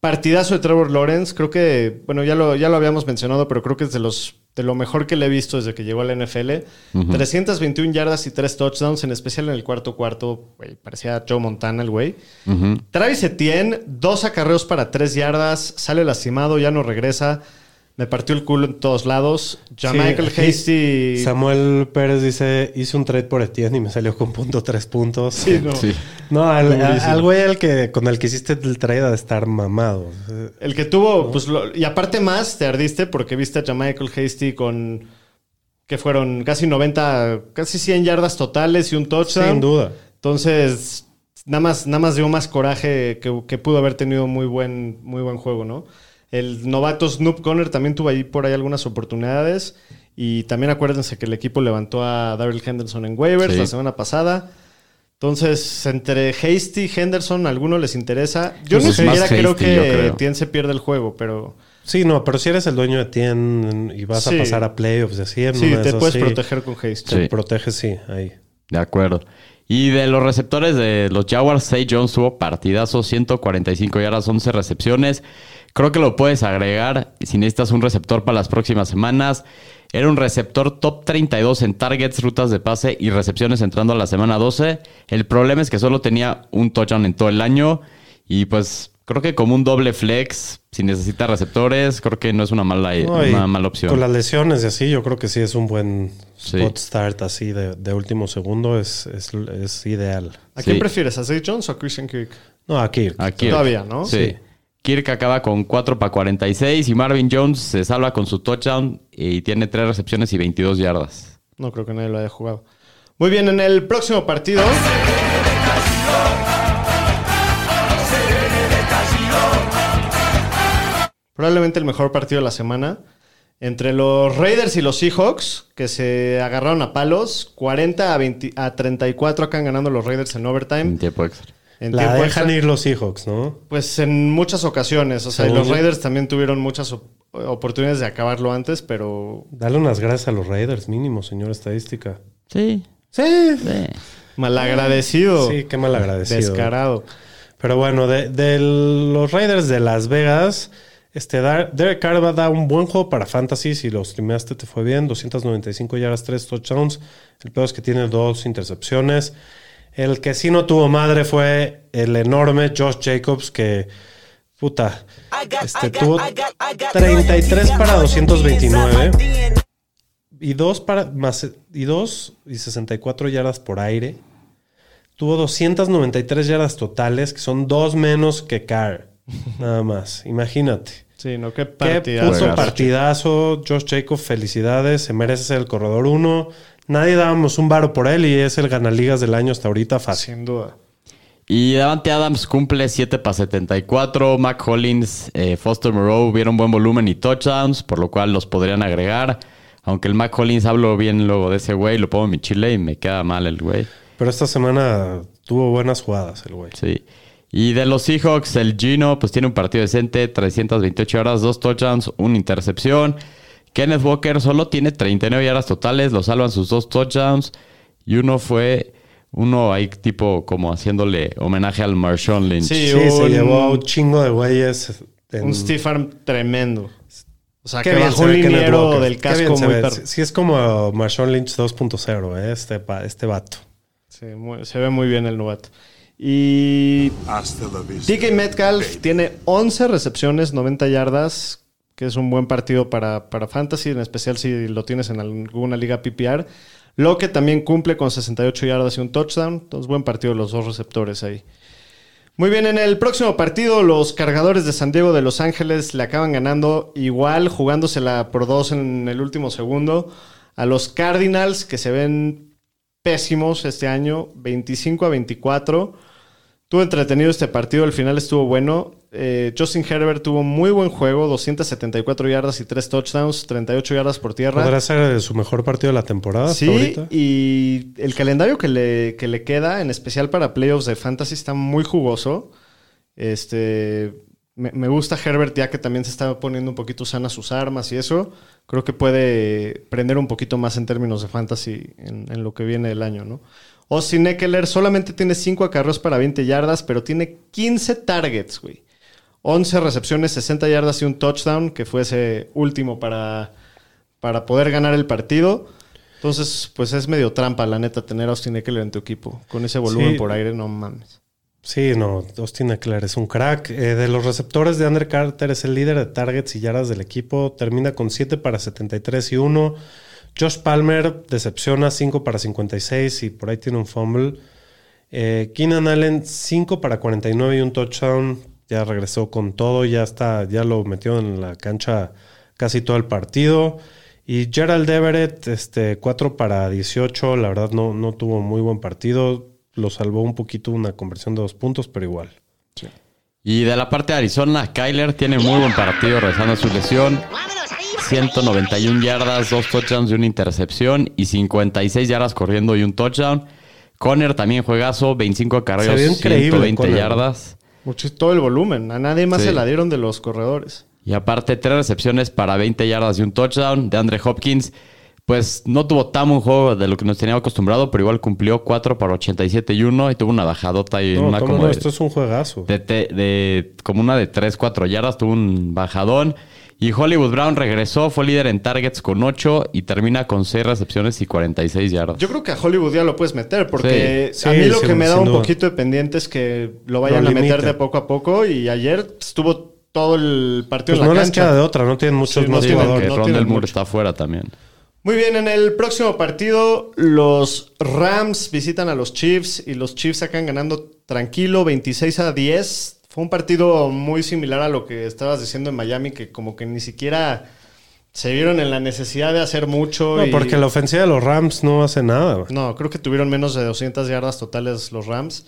partidazo de Trevor Lawrence. Creo que, bueno, ya lo, ya lo habíamos mencionado, pero creo que es de, los, de lo mejor que le he visto desde que llegó a la NFL. 321 yardas y 3 touchdowns, en especial en el cuarto cuarto. Güey, parecía Joe Montana el güey. Travis Etienne, dos acarreos para 3 yardas, sale lastimado, ya no regresa. Me partió el culo en todos lados. Ya Sí, Hasty. Samuel Pérez dice, hice un trade por Etienne y me salió con punto tres puntos. Sí, no. Sí. No, al, al güey al que, con el que hiciste el trade ha de estar mamado. El que tuvo, pues, lo- y aparte más te ardiste porque viste a Jamichael Hasty con que fueron casi 90, casi 100 yardas totales y un touchdown. Sin duda. Entonces, nada más, nada más dio más coraje que, que pudo haber tenido muy buen, muy buen juego, ¿no? El novato Snoop Conner también tuvo ahí por ahí algunas oportunidades. Y también acuérdense que el equipo levantó a Daryl Henderson en waivers Sí. la semana pasada. Entonces, entre Hasty y Henderson, ¿a alguno les interesa? Yo Pues ni siquiera creo que creo. Etienne se pierde el juego, pero Sí, no, pero si eres el dueño de Etienne y vas Sí. a pasar a playoffs así, en sí, te puedes sí, proteger con Hasty. Sí. Te proteges, sí, ahí. De acuerdo. Y de los receptores de los Jaguars, Say Jones tuvo partidazo, 145 yardas, 11 recepciones. Creo que lo puedes agregar si necesitas un receptor para las próximas semanas. Era un receptor top 32 en targets, rutas de pase y recepciones entrando a la semana 12. El problema es que solo tenía un touchdown en todo el año. Y pues creo que como un doble flex, si necesita receptores, creo que no es una mala, No, una mala opción. Con las lesiones y así, yo creo que sí es un buen Sí. spot start así de, de último segundo, es, es, es ideal. ¿A quién Sí. prefieres? ¿A Zay Jones o a Christian Kirk? No, aquí. A Kirk. Todavía, ¿no? Sí. Sí. Kirk acaba con 4 para 46 y Marvin Jones se salva con su touchdown y tiene 3 recepciones y 22 yardas. No creo que nadie lo haya jugado. Muy bien, en el próximo partido. Probablemente el mejor partido de la semana. Entre los Raiders y los Seahawks, que se agarraron a palos. 40 a, 20 a 34 acaban ganando los Raiders en overtime. En tiempo extra. En La tiempo dejan extra. ir los Seahawks, ¿no? Pues en muchas ocasiones. O sea, los Raiders también tuvieron muchas op- oportunidades de acabarlo antes, pero Dale unas gracias a los Raiders, mínimo, señor estadística. Sí. Sí. sí. malagradecido. Sí, qué mal agradecido. Descarado. Pero bueno, de, de los Raiders de Las Vegas, este Dar- Derek Carr va a dar un buen juego para Fantasy. Si lo streameaste, te fue bien. 295 yardas, 3 touchdowns. El peor es que tiene dos intercepciones. El que sí no tuvo madre fue el enorme Josh Jacobs, que Puta. Este, tuvo 33 para 229 y 2 para más y 2 y 64 yardas por aire. Tuvo 293 yardas totales, que son dos menos que Carr. Nada más. Imagínate. Sí, no, qué Qué partidazo. puto partidazo. Josh Jacob, felicidades. Se merece ser el corredor 1. Nadie dábamos un varo por él y es el ganaligas del año hasta ahorita fácil. Sin duda. Y Davante Adams cumple 7 para 74. Mac Hollins, eh, Foster Moreau vieron buen volumen y touchdowns, por lo cual los podrían agregar. Aunque el Mac Hollins hablo bien luego de ese güey, lo pongo en mi chile y me queda mal el güey. Pero esta semana tuvo buenas jugadas el güey. Sí. Y de los Seahawks, el Gino, pues tiene un partido decente, 328 yardas, dos touchdowns, una intercepción. Kenneth Walker solo tiene 39 yardas totales, lo salvan sus dos touchdowns. Y uno fue, uno ahí tipo como haciéndole homenaje al Marshawn Lynch. Sí, Sí, se llevó a un chingo de güeyes. en- Un stiff arm tremendo. O sea, Qué que bajó un liniero del casco muy perro. Sí, sí es como Marshawn Lynch 2.0, ¿eh? este, este vato. Sí, muy- se ve muy bien el novato. Y DK Metcalf tiene 11 recepciones, 90 yardas, que es un buen partido para, para Fantasy, en especial si lo tienes en alguna liga PPR. Lo que también cumple con 68 yardas y un touchdown. Entonces, buen partido los dos receptores ahí. Muy bien, en el próximo partido, los cargadores de San Diego de Los Ángeles le acaban ganando igual, jugándosela por dos en el último segundo, a los Cardinals, que se ven pésimos este año, 25 a 24. Estuvo entretenido este partido, el final estuvo bueno. Eh, Justin Herbert tuvo muy buen juego, 274 yardas y 3 touchdowns, 38 yardas por tierra. ¿Podrá ser su mejor partido de la temporada Sí, ahorita? y el calendario que le, que le queda, en especial para playoffs de fantasy, está muy jugoso. Este, me, me gusta Herbert ya que también se está poniendo un poquito sanas sus armas y eso. Creo que puede prender un poquito más en términos de fantasy en, en lo que viene del año, ¿no? Austin Eckler solamente tiene 5 acarreos para 20 yardas, pero tiene 15 targets, güey. 11 recepciones, 60 yardas y un touchdown, que fue ese último para, para poder ganar el partido. Entonces, pues es medio trampa, la neta, tener a Austin Eckler en tu equipo. Con ese volumen Sí. por aire, no mames. Sí, no, Austin Eckler es un crack. Eh, de los receptores de Under Carter es el líder de targets y yardas del equipo. Termina con 7 para 73 y 1. Josh Palmer decepciona 5 para 56 y por ahí tiene un fumble. Eh, Keenan Allen 5 para 49 y un touchdown. Ya regresó con todo, ya está, ya lo metió en la cancha casi todo el partido. Y Gerald Everett, este, 4 para 18, la verdad no, no tuvo muy buen partido. Lo salvó un poquito una conversión de dos puntos, pero igual. Y de la parte de Arizona, Kyler tiene muy buen partido regresando a su lesión. 191 yardas, dos touchdowns y una intercepción. Y 56 yardas corriendo y un touchdown. Conner también juegazo, 25 Se carreros, vio increíble, 120 Conner. yardas. Mucho, todo el volumen. A nadie más Sí. se la dieron de los corredores. Y aparte, tres recepciones para 20 yardas y un touchdown. De Andre Hopkins, pues no tuvo tan buen juego de lo que nos tenía acostumbrado, pero igual cumplió 4 para 87 y 1 y tuvo una bajadota y No, una como no, de- esto es un juegazo. de, te- de- como una de 3, 4 yardas, tuvo un bajadón. Y Hollywood Brown regresó, fue líder en targets con 8 y termina con 6 recepciones y 46 yardas. Yo creo que a Hollywood ya lo puedes meter, porque Sí. a Sí, mí lo sin- que me da un duda. poquito de pendiente es que lo vayan Lo a meter de poco a poco. Y ayer estuvo todo el partido Pues en no la les cancha. queda de otra, no tienen muchos Sí, no más Sí, tienen jugadores. no Rondell tienen Moore mucho. está afuera también. Muy bien, en el próximo partido, los Rams visitan a los Chiefs y los Chiefs sacan ganando tranquilo 26 a 10. Fue un partido muy similar a lo que estabas diciendo en Miami, que como que ni siquiera se vieron en la necesidad de hacer mucho. No, y- porque la ofensiva de los Rams no hace nada. No, creo que tuvieron menos de 200 yardas totales los Rams.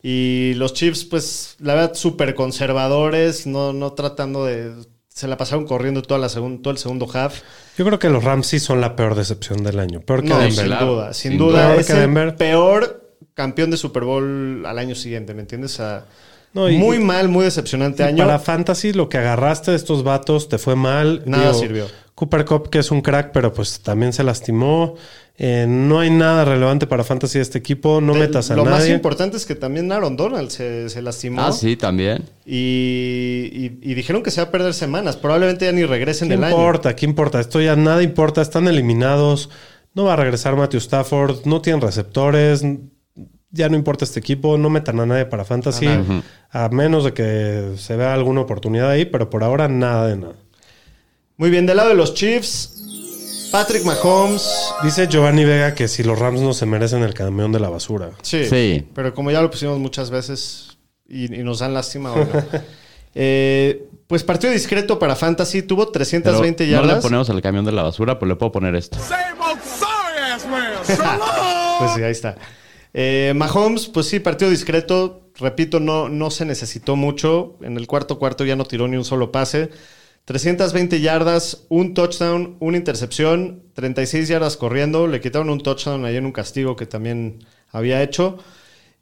Y los Chiefs, pues, la verdad, súper conservadores, no, no tratando de... Se la pasaron corriendo toda la segun- todo el segundo half. Yo creo que los Rams sí son la peor decepción del año. Peor que No, Denver. sin duda, sin, Sin duda. duda. Es Peor que el Denver. peor campeón de Super Bowl al año siguiente, ¿me entiendes? O sea, No, y- muy mal, muy decepcionante año. Para Fantasy, lo que agarraste de estos vatos te fue mal. Nada sirvió. Cooper Cup, que es un crack, pero pues también se lastimó. Eh, no hay nada relevante para Fantasy de este equipo. No De- metas a Lo más nadie. importante es que también Aaron Donald se, se lastimó. Ah, sí, también. Y, y- y dijeron que se va a perder semanas. Probablemente ya ni regresen ¿Qué del año. importa? ¿Qué importa? Esto ya nada importa. Están eliminados. No va a regresar Matthew Stafford. No tienen receptores. Ya no importa este equipo, no metan a nadie para fantasy, a menos de que se vea alguna oportunidad ahí, pero por ahora nada de nada. Muy bien, del lado de los Chiefs, Patrick Mahomes. Dice Giovanni Vega que si los Rams no se merecen el camión de la basura. Sí, Sí. pero como ya lo pusimos muchas veces y, y nos dan lástima ahora. Eh, pues partido discreto para Fantasy, tuvo Pero 320 no yardas. le ponemos el camión de la basura, pues le puedo poner esto. Pues sí, ahí está. Eh, Mahomes, pues sí, partido discreto. Repito, no, no se necesitó mucho. En el cuarto cuarto ya no tiró ni un solo pase. 320 yardas, un touchdown, una intercepción, 36 yardas corriendo. Le quitaron un touchdown ahí en un castigo que también había hecho.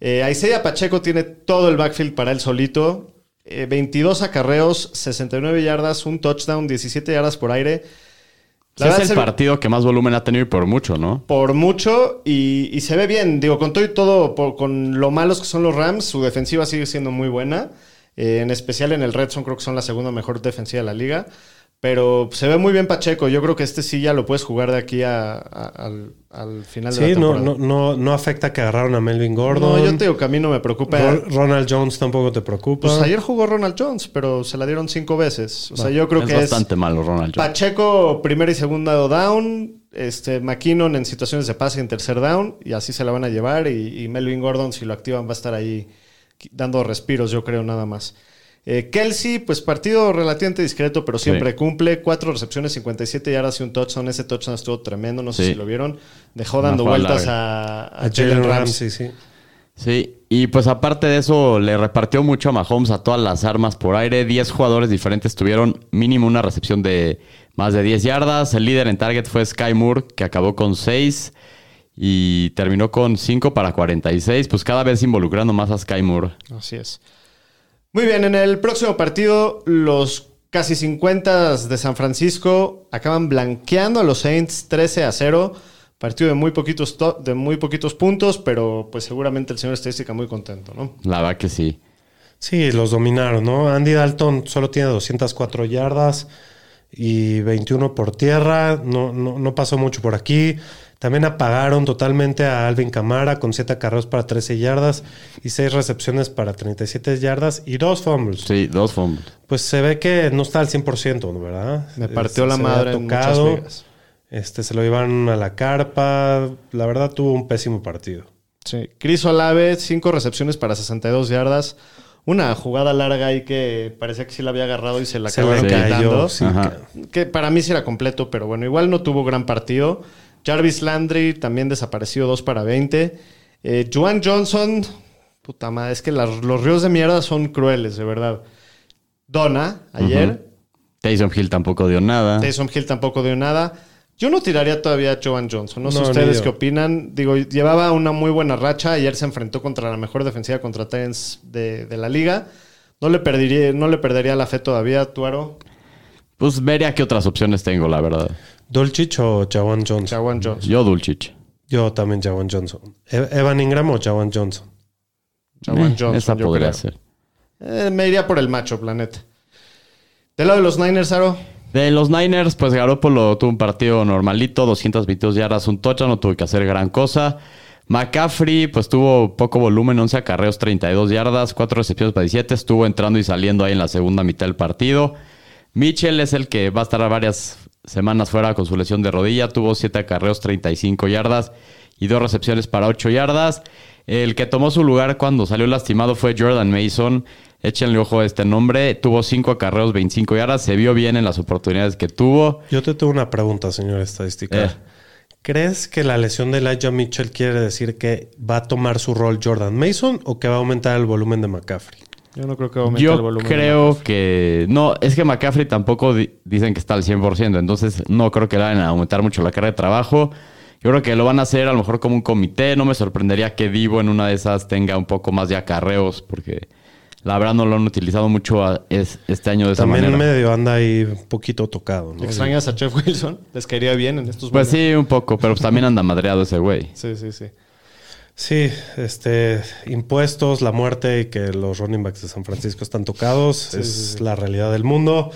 Eh, Pacheco tiene todo el backfield para él solito. Eh, 22 acarreos, 69 yardas, un touchdown, 17 yardas por aire. La es el se- partido que más volumen ha tenido y por mucho, ¿no? por mucho y, y se ve bien. Digo, con todo y todo, por- con lo malos que son los Rams, su defensiva sigue siendo muy buena. Eh, en especial en el Red Zone, creo que son la segunda mejor defensiva de la liga. Pero se ve muy bien Pacheco. Yo creo que este sí ya lo puedes jugar de aquí a- a- al, al final de la Sí, no, temporada. no, no, no afecta que agarraron a Melvin Gordon. No, yo te digo que a mí no me preocupa. Ro- Ronald Jones tampoco te preocupa. Pues ayer jugó Ronald Jones, pero se la dieron cinco veces. O sea, yo creo es que bastante malo, Ronald. Jones. Pacheco, primera y segunda down. Este, McKinnon en situaciones de pase en tercer down. Y así se la van a llevar. Y, y Melvin Gordon, si lo activan, va a estar ahí dando respiros, yo creo, nada más. Eh, Kelsey, pues partido relativamente discreto, pero siempre Sí. cumple. Cuatro recepciones, 57 yardas y un touchdown. Ese touchdown estuvo tremendo, no sé Sí. si lo vieron. Dejó dando vueltas a, a a Jalen Ramsey. Ramsey, sí. Sí, y pues aparte de eso, le repartió mucho a Mahomes a todas las armas por aire. 10 jugadores diferentes tuvieron mínimo una recepción de más de 10 yardas. El líder en target fue Sky Moore, que acabó con 6 y terminó con 5 para 46. Pues cada vez involucrando más a Sky Moore. Así es. Muy bien, en el próximo partido, los casi 50 de San Francisco acaban blanqueando a los Saints 13 a 0. Partido de muy poquitos, to- de muy poquitos puntos, pero pues seguramente el señor estadística muy contento, ¿no? La verdad que sí. Sí, los dominaron, ¿no? Andy Dalton solo tiene 204 yardas y 21 por tierra. No, no, no pasó mucho por aquí. También apagaron totalmente a Alvin Camara con 7 carreros para 13 yardas y 6 recepciones para 37 yardas y 2 fumbles. Sí, dos fumbles. Pues se ve que no está al 100%, ¿no? ¿verdad? Me partió Este, la se madre había en muchas ligas. Este, se lo llevaron a la carpa. La verdad tuvo un pésimo partido. Sí. Chris Olave, 5 recepciones para 62 yardas. Una jugada larga ahí que parecía que sí la había agarrado y se la Se acabaron cayó. sí, que para mí sí era completo, pero bueno, igual no tuvo gran partido. Jarvis Landry también desapareció 2 para 20. Eh, Juan Johnson, puta madre, es que las- los ríos de mierda son crueles, de verdad. Donna, ayer. Taysom Hill tampoco dio nada. Taysom Hill tampoco dio nada. Yo no tiraría todavía a Joan Johnson. No sé No, ustedes qué opinan. Digo, llevaba una muy buena racha. Ayer se enfrentó contra la mejor defensiva contra Titans de, de la liga. No le, perdería, no le perdería la fe todavía, Tuaro. Pues vería qué otras opciones tengo, la verdad. ¿Dolchich o Jawan Johnson? Jawan Johnson. Yo Dulcich. Yo también Jawan Johnson. E- ¿Evan Ingram o Jawan Johnson? Jawan Eh, Johnson, esa yo podría creo. ser. Eh, me iría por el macho, planeta. Del lado de los Niners, Aro. De los Niners, pues Garoppolo tuvo un partido normalito, 222 yardas, un touchdown, no tuvo que hacer gran cosa. McCaffrey, pues tuvo poco volumen, 11 acarreos, 32 yardas, 4 recepciones para 17, estuvo entrando y saliendo ahí en la segunda mitad del partido. Mitchell es el que va a estar varias semanas fuera con su lesión de rodilla, tuvo 7 acarreos, 35 yardas y 2 recepciones para 8 yardas. El que tomó su lugar cuando salió lastimado fue Jordan Mason. Échenle ojo a este nombre. Tuvo 5 acarreos, 25 yardas. Se vio bien en las oportunidades que tuvo. Yo te tengo una pregunta, señor estadística. Eh. ¿Crees que la lesión de Elijah Mitchell quiere decir que va a tomar su rol Jordan Mason o que va a aumentar el volumen de McCaffrey? Yo no creo que aumente el Yo volumen. creo que... No, es que McCaffrey tampoco di- dicen que está al 100%. Entonces no creo que le vayan a aumentar mucho la carga de trabajo. Yo creo que lo van a hacer a lo mejor como un comité. No me sorprendería que Divo en una de esas tenga un poco más de acarreos porque la verdad no lo han utilizado mucho a- es- este año de esa También manera. medio anda ahí un poquito tocado, ¿no? ¿Extrañas a Jeff Wilson? ¿Les caería bien en estos Pues momentos? sí, un poco, pero pues también anda madreado ese güey. Sí, sí, sí. Sí, este, impuestos, la muerte y que los running backs de San Francisco están tocados es la realidad del mundo.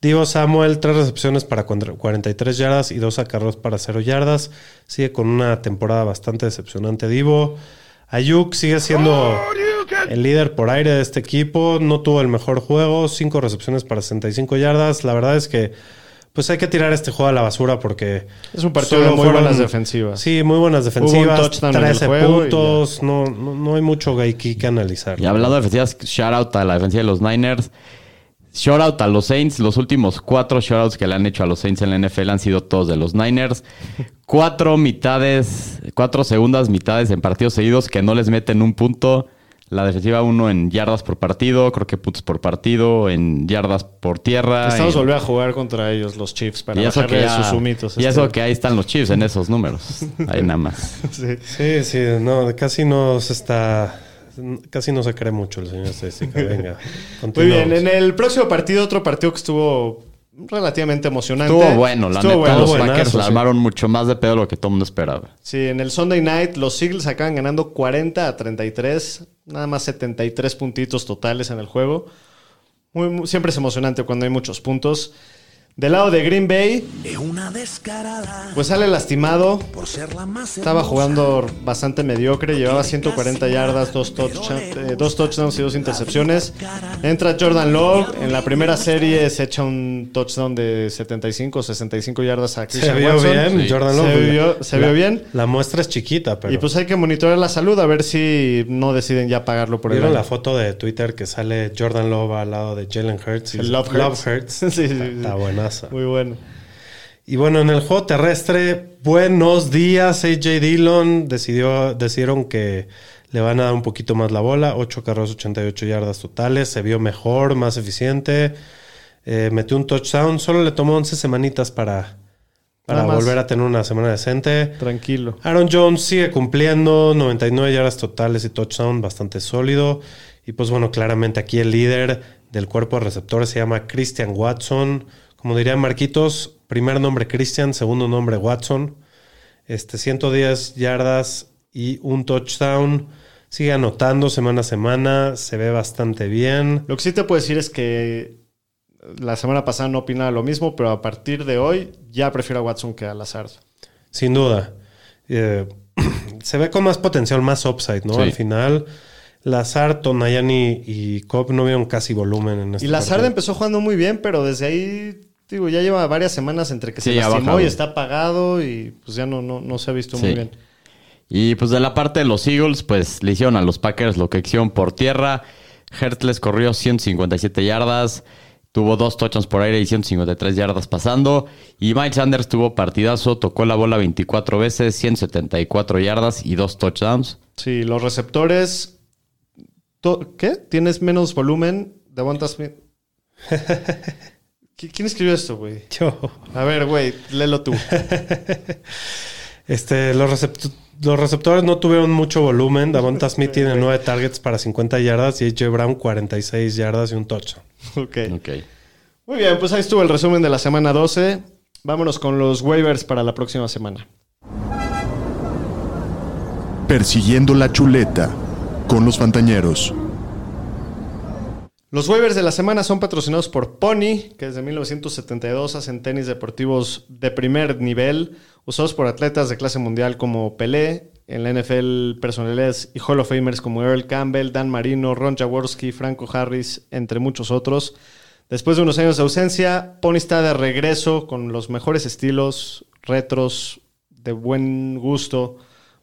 Divo Samuel, tres recepciones para cuandra- 43 yardas y dos acarreos para 0 yardas. Sigue con una temporada bastante decepcionante Divo. Ayuk sigue siendo el líder por aire de este equipo. No tuvo el mejor juego, cinco recepciones para 65 yardas. La verdad es que pues hay que tirar este juego a la basura porque Es un partido de muy buenas defensivas. Sí, muy buenas un defensivas. touchdown en el 13 juego y puntos. No, no, no hay mucho aquí que analizar. Y hablando de defensivas, shout out a la defensiva de los Niners. Shout out a los Saints. Los últimos cuatro shoutouts que le han hecho a los Saints en la NFL han sido todos de los Niners. Cuatro mitades, cuatro segundas mitades en partidos seguidos que no les meten un punto. La defensiva uno en yardas por partido, creo que puntos por partido, en yardas por tierra. Estamos en- volviendo a jugar contra ellos, los Chiefs, para y eso, bajarle que ya- sus humitos. y este eso año. que ahí están los Chiefs en esos números. Ahí nada más. Sí. Sí, sí, no, casi no se está. Casi no se cree mucho el señor estadística. Venga, Muy bien, en el próximo partido, otro partido que estuvo relativamente emocionante. Estuvo bueno, la Estuvo neta. bueno. los buenazo, Packers la sí. armaron mucho más de pedo de lo que todo el mundo esperaba. Sí, en el Sunday Night los Eagles acaban ganando 40 a 33, nada más 73 puntitos totales en el juego. Muy- muy- siempre es emocionante cuando hay muchos puntos. Del lado de Green Bay, pues sale lastimado. Estaba jugando bastante mediocre, llevaba 140 yardas, dos, touchdown- eh, dos touchdowns y dos intercepciones. Entra Jordan Love, en la primera serie se echa un touchdown de 75 o 65 yardas a Se Christian vio Watson. bien, Sí. Jordan Se Love. vio- se La- vio bien. La muestra es chiquita, pero. Y pues hay que monitorear la salud a ver si no deciden ya pagarlo por el ¿Vieron la foto de Twitter que sale Jordan Love al lado de Jalen Hurts? Y El dice, Love Hurts. Hurts. Sí, sí, sí. Está Muy bueno. Y bueno, en el juego terrestre, buenos días. AJ Dillon decidió, decidieron que le van a dar un poquito más la bola. 8 carros, 88 yardas totales. Se vio mejor, más eficiente. Eh, metió un touchdown. Solo le tomó 11 semanitas para, para volver a tener una semana decente. Tranquilo. Aaron Jones sigue cumpliendo 99 yardas totales y touchdown bastante sólido. Y pues bueno, claramente aquí el líder del cuerpo de receptores se llama Christian Watson. Como diría Marquitos, primer nombre Christian, segundo nombre Watson. Este 110 yardas y un touchdown. Sigue anotando semana a semana, se ve bastante bien. Lo que sí te puedo decir es que la semana pasada no opinaba lo mismo, pero a partir de hoy ya prefiero a Watson que a Lazard. Sin duda. Eh, se ve con más potencial, más upside, ¿no? Sí. Al final, Lazar, Tonayani y Cobb no vieron casi volumen en este Y Lazard partido. empezó jugando muy bien, pero desde ahí, digo, ya lleva varias semanas entre que Sí, se lastimó y está apagado y pues ya no, no, no se ha visto muy bien. Y pues de la parte de los Eagles, pues le hicieron a los Packers lo que hicieron por tierra. Hertles corrió 157 yardas, tuvo dos touchdowns por aire y 153 yardas pasando. Y Mike Sanders tuvo partidazo, tocó la bola 24 veces, 174 yardas y dos touchdowns. Sí, los receptores. to- ¿Qué? ¿Tienes menos volumen? Devonta Smith. ¿Qui- ¿Quién escribió esto, güey? Yo. A ver, güey, léelo tú. Este, los, recept- los receptores no tuvieron mucho volumen. Davonta Smith tiene 9 targets para 50 yardas y AJ Brown 46 yardas y un touchdown. ok. Ok. Muy bien, pues ahí estuvo el resumen de la semana 12. Vámonos con los waivers para la próxima semana. Persiguiendo la chuleta con los Fantañeros. Los waivers de la semana son patrocinados por Pony, que desde 1972 hacen tenis deportivos de primer nivel, usados por atletas de clase mundial como Pelé, en la NFL personalidades y Hall of Famers como Earl Campbell, Dan Marino, Ron Jaworski, Franco Harris, entre muchos otros. Después de unos años de ausencia, Pony está de regreso con los mejores estilos, retros, de buen gusto,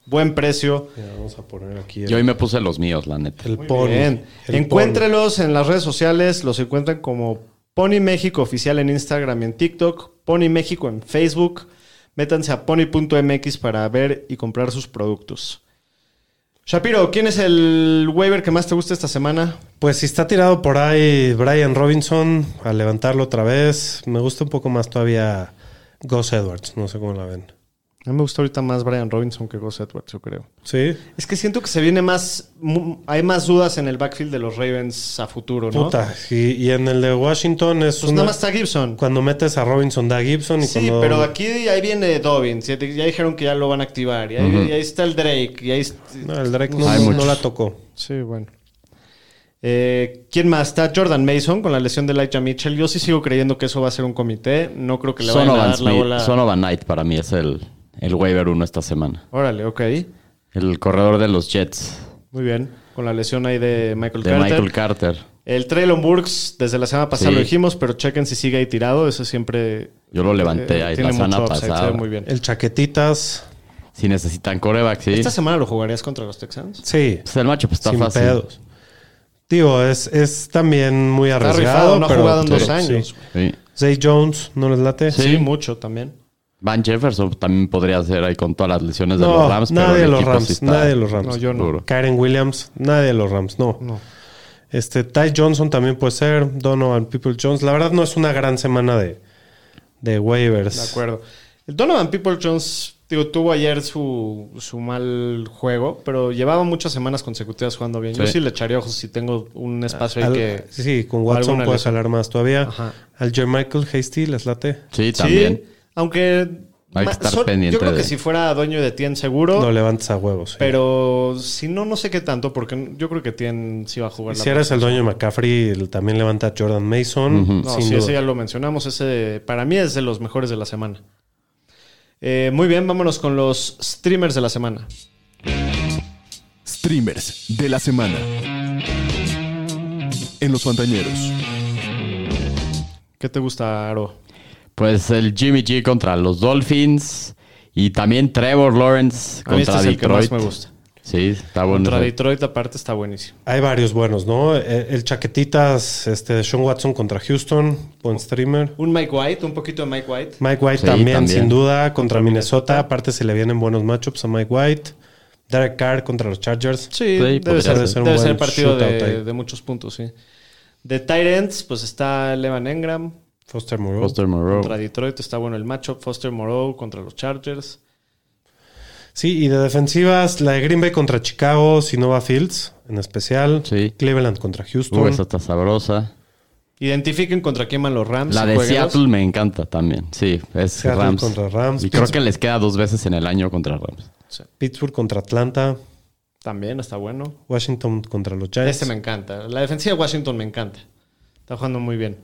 buen precio. Mira, vamos a poner aquí el, Yo hoy me puse los míos, la neta. el pony. bien. El Encuéntrelos en las redes sociales. Los encuentran como Pony México Oficial en Instagram y en TikTok. Pony México en Facebook. Métanse a pony.mx para ver y comprar sus productos. Shapiro, ¿quién es el waiver que más te gusta esta semana? Pues si está tirado por ahí Brian Robinson, a levantarlo otra vez. Me gusta un poco más todavía Gus Edwards. No sé cómo la ven. A mí me gusta ahorita más Brian Robinson que Gus Edwards, yo creo. Sí. Es que siento que se viene más. mu- Hay más dudas en el backfield de los Ravens a futuro, ¿no? Puta. Y, y en el de Washington es Pues una- nada más está Gibson. Cuando metes a Robinson da Gibson y Sí, cuando... pero aquí ahí viene Dobbins. Ya, ya dijeron que ya lo van a activar. Y ahí, y ahí está el Drake. Y ahí No, el Drake no, la tocó. Sí, bueno. Eh, ¿Quién más? Está Jordan Mason con la lesión de Elijah Mitchell. Yo sí sigo creyendo que eso va a ser un comité. No creo que le vayan a dar la bola. Sonovan Knight para mí es el, el waiver uno esta semana. Órale, ok. El corredor de los Jets, Muy bien. Con la lesión ahí de Michael de Carter. Michael Carter. El Traylon Burks, desde la semana pasada Sí. lo dijimos, pero chequen si sigue ahí tirado. Eso siempre. Yo lo levanté eh, ahí tiene la semana upside, pasada. muy bien. El chaquetitas. Si necesitan coreback, sí. ¿Esta semana lo jugarías contra los Texans? Sí. Pues el macho pues, está sin fácil. pedos. Digo, es, es también muy Está arriesgado. rifado, no ha jugado en dos años. sí. Sí. Zay Jones, ¿no les late? Sí, mucho también. Van Jefferson también podría ser ahí con todas las lesiones de No, los Rams. pero nadie el de los equipo Rams. sí nadie de los Rams. No, yo no. duro. Karen Williams, nadie de los Rams, no. No. Este, Ty Johnson también puede ser, Donovan People Jones. La verdad no es una gran semana de, de waivers. De acuerdo. El Donovan People Jones, digo, tuvo ayer su, su mal juego, pero llevaba muchas semanas consecutivas jugando bien. Yo Sí. le echaría ojos si tengo un espacio ahí Al- que. sí, con Watson alguna puede lesión. jalar más todavía. Ajá. Al Jermichael Hasty les late. Sí, también. Sí, aunque. Hay que estar pendiente Yo creo de- que si fuera dueño de Tien seguro. Lo levantas a huevos. sí. Pero si no, no sé qué tanto, porque yo creo que Tien sí va a jugar Y la si eres el dueño de McCaffrey, también levanta a Jordan Mason. Ujú. No, sin sí, duda. ese ya lo mencionamos. Ese para mí es de los mejores de la semana. Eh, muy bien, vámonos con los streamers de la semana. Streamers de la semana. En los Fantañeros. ¿Qué te gusta, Aro? Pues el Jimmy G contra los Dolphins. Y también Trevor Lawrence A mí este contra es el que Detroit. más me gusta. Sí, está bueno. Contra. Detroit, aparte, está buenísimo. Hay varios buenos, ¿no? Eh, El chaquetitas, este, de Sean Watson contra Houston, buen streamer. Un Mike White, un poquito de Mike White. Mike White Sí, también, también. sin duda, contra Minnesota. Aparte se le vienen buenos matchups a Mike White. Derek Carr contra los Chargers. Sí, podría debe ser, un debe ser buen partido de muchos puntos, sí. De Tyrants, pues está Levan Engram. Foster Moreau. Foster Moreau. Contra Detroit está bueno el matchup. Foster Moreau contra los Chargers. Sí, y de defensivas, la de Green Bay contra Chicago, Sinova Fields, en especial. Sí. Cleveland contra Houston. Uh, esa está sabrosa. Identifiquen contra quién van los Rams. La de. Seattle me encanta también. Sí, es Seattle Rams. contra Rams. Y creo que les queda dos veces en el año contra Rams. Pittsburgh contra Atlanta. También está bueno. Washington contra los Giants. Este me encanta. La defensiva de Washington me encanta. Está jugando muy bien.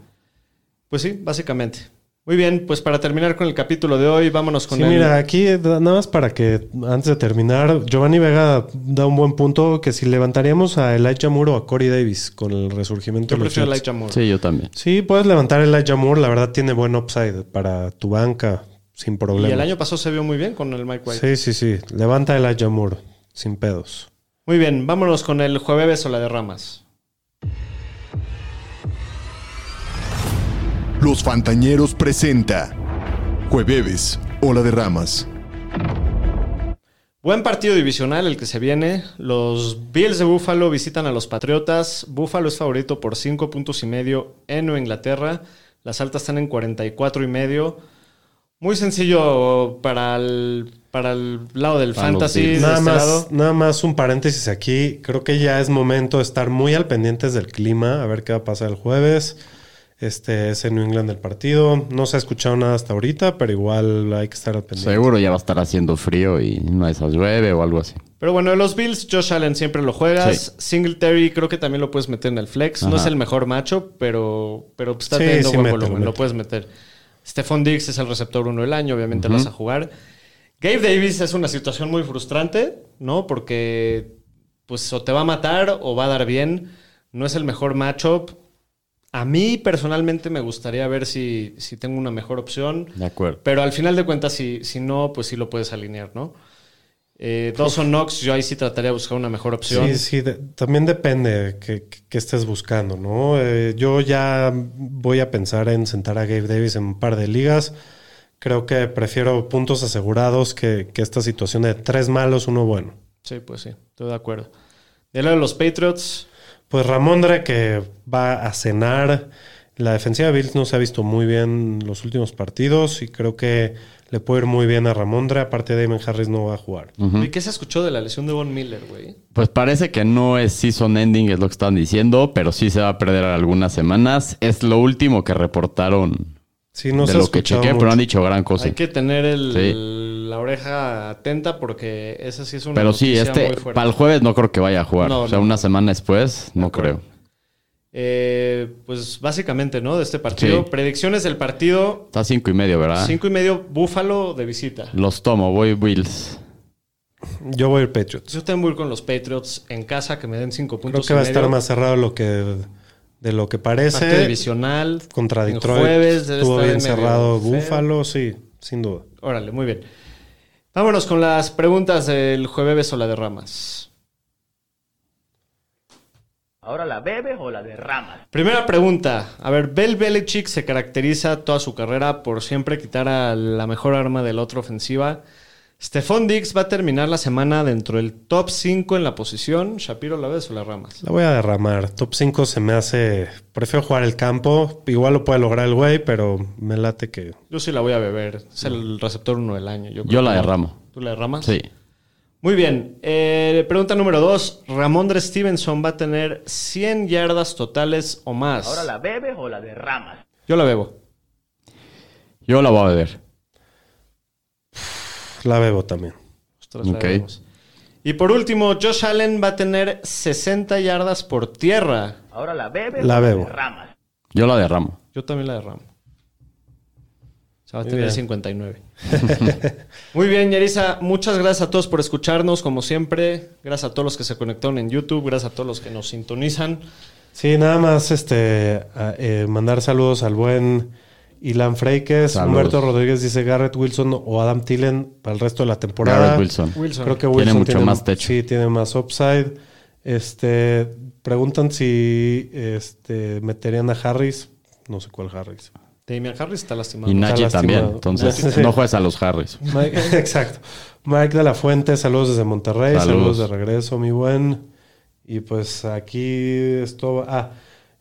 Pues sí, básicamente. Muy bien, pues para terminar con el capítulo de hoy, vámonos con Sí, el... mira, aquí nada más para que antes de terminar, Giovanni Vega da un buen punto que si levantaríamos a Elijah Moore o a Corey Davis con el resurgimiento Yo de los prefiero. Elijah Moore. Sí, yo también. Sí, puedes levantar a Elijah Moore, la verdad tiene buen upside para tu banca sin Y problema. el año pasado se vio muy bien con el Mike White. Sí, sí, sí. Levanta a Elijah Moore sin pedos. Muy bien, vámonos con el jueves o la de ramas. Los Fantañeros presenta Jueves, Ola de Ramas. Buen partido divisional el que se viene. Los Bills de Buffalo visitan a los Patriotas. Buffalo es favorito por 5 puntos y medio en Nueva Inglaterra. Las altas están en 44 y medio. Muy sencillo para el, para el lado del Para fantasy. De Nada este más, lado. nada más un paréntesis aquí. Creo que ya es momento de estar muy al pendientes del clima, a ver qué va a pasar el jueves. Este es en New England el partido. No se ha escuchado nada hasta ahorita, pero igual hay que estar pendiente. Seguro ya va a estar haciendo frío y no de esas llueve o algo así. Pero bueno, de los Bills, Josh Allen siempre lo juegas. Singletary creo que también lo puedes meter en el flex. No es el mejor macho, pero, pero está Sí, teniendo sí, buen mételo, volumen. Lo puedes meter. Stephon Diggs es el receptor uno del año, obviamente lo vas a jugar. Gabe Davis es una situación muy frustrante, ¿no? Porque pues o te va a matar o va a dar bien. No es el mejor matchup. A mí personalmente me gustaría ver si, si tengo una mejor opción. De acuerdo. Pero al final de cuentas, si, si no, pues sí lo puedes alinear, ¿no? Eh, Dawson Knox, yo ahí sí trataría de buscar una mejor opción. Sí, sí, de- también depende que, que- que estés buscando, ¿no? Eh, yo ya voy a pensar en sentar a Gabe Davis en un par de ligas. Creo que prefiero puntos asegurados que, que esta situación de tres malos, uno bueno. Sí, pues sí, estoy de acuerdo. De lado de los Patriots, Pues Ramondre que va a cenar. La defensiva de Bills no se ha visto muy bien en los últimos partidos y creo que le puede ir muy bien a Ramondre. Aparte, Damon Harris no va a jugar. ¿y qué se escuchó de la lesión de Von Miller, güey? Pues parece que no es season ending, es lo que están diciendo, pero sí se va a perder algunas semanas. Es lo último que reportaron Sí, no de se lo que chequé, pero no han dicho gran cosa. Hay que tener el- Sí. la oreja atenta porque esa sí es una Pero sí, este, muy fuerte. para el jueves no creo que vaya a jugar. No, o sea, no. una semana después, no creo. Eh, pues básicamente, ¿no? De este partido. Sí. Predicciones del partido. Está a cinco y medio, ¿verdad? Cinco y medio, Búfalo de visita. Los tomo, voy Bills. Yo voy a ir Patriots. Yo también voy con los Patriots en casa, que me den cinco Creo puntos. que va a estar más cerrado lo que, de lo que parece. divisional. Contra jueves debe estuvo estar bien cerrado. Búfalo, sí, sin duda. Órale, muy bien. Vámonos con las preguntas del jueves o la de ramas. ¿Ahora la bebes o la derramas? Primera pregunta. A ver, Bel Belichick se caracteriza toda su carrera por siempre quitar a la mejor arma de la otra ofensiva. Stephon Diggs va a terminar la semana dentro del top 5 en la posición. Shapiro, ¿la ves o la ramas? La voy a derramar. Top 5 se me hace. Prefiero jugar el campo. Igual lo puede lograr el güey, pero me late que. Yo sí la voy a beber. Es el receptor uno del año. Yo, creo Yo la no. derramo. ¿Tú la derramas? Sí. Muy bien. Eh, pregunta número 2. Ramondre Stevenson va a tener 100 yardas totales o más. ¿Ahora la bebes o la derramas? Yo la bebo. Yo la voy a beber. La bebo también. Nosotros la Ok. bebemos. Y por último, Josh Allen va a tener 60 yardas por tierra. ¿Ahora la bebes La bebo. Yo la derramo. Yo también la derramo. O sea, va a Muy tener bien. 59. Muy bien, Yarisa. Muchas gracias a todos por escucharnos, como siempre. Gracias a todos los que se conectaron en YouTube. Gracias a todos los que nos sintonizan. Sí, nada más este a- eh, mandar saludos al buen Ilan Freikes. Saludos. Humberto Rodríguez dice Garrett Wilson o Adam Thielen para el resto de la temporada. Garrett Wilson. Wilson. Creo que Tiene Wilson mucho más techo. Sí, tiene más upside. Este, preguntan si este, meterían a Harris. No sé cuál Harris. Damian Harris está lastimado. Y Najee también. Entonces, Sí. no juegues a los Harris. Mike- exacto. Mike de la Fuente, saludos desde Monterrey. Saludos, Saludos. de regreso, mi buen. Y pues aquí esto. Ah,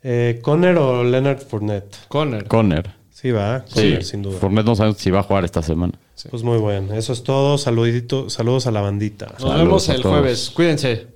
eh, ¿Conner o Leonard Fournette? Conner. Conner. Sí, va. Sí, sin duda. Fournette no sabemos si va a jugar esta semana. Pues muy bueno. Eso es todo. Saludito, saludos a la bandita. Nos Saludos vemos el jueves. Cuídense.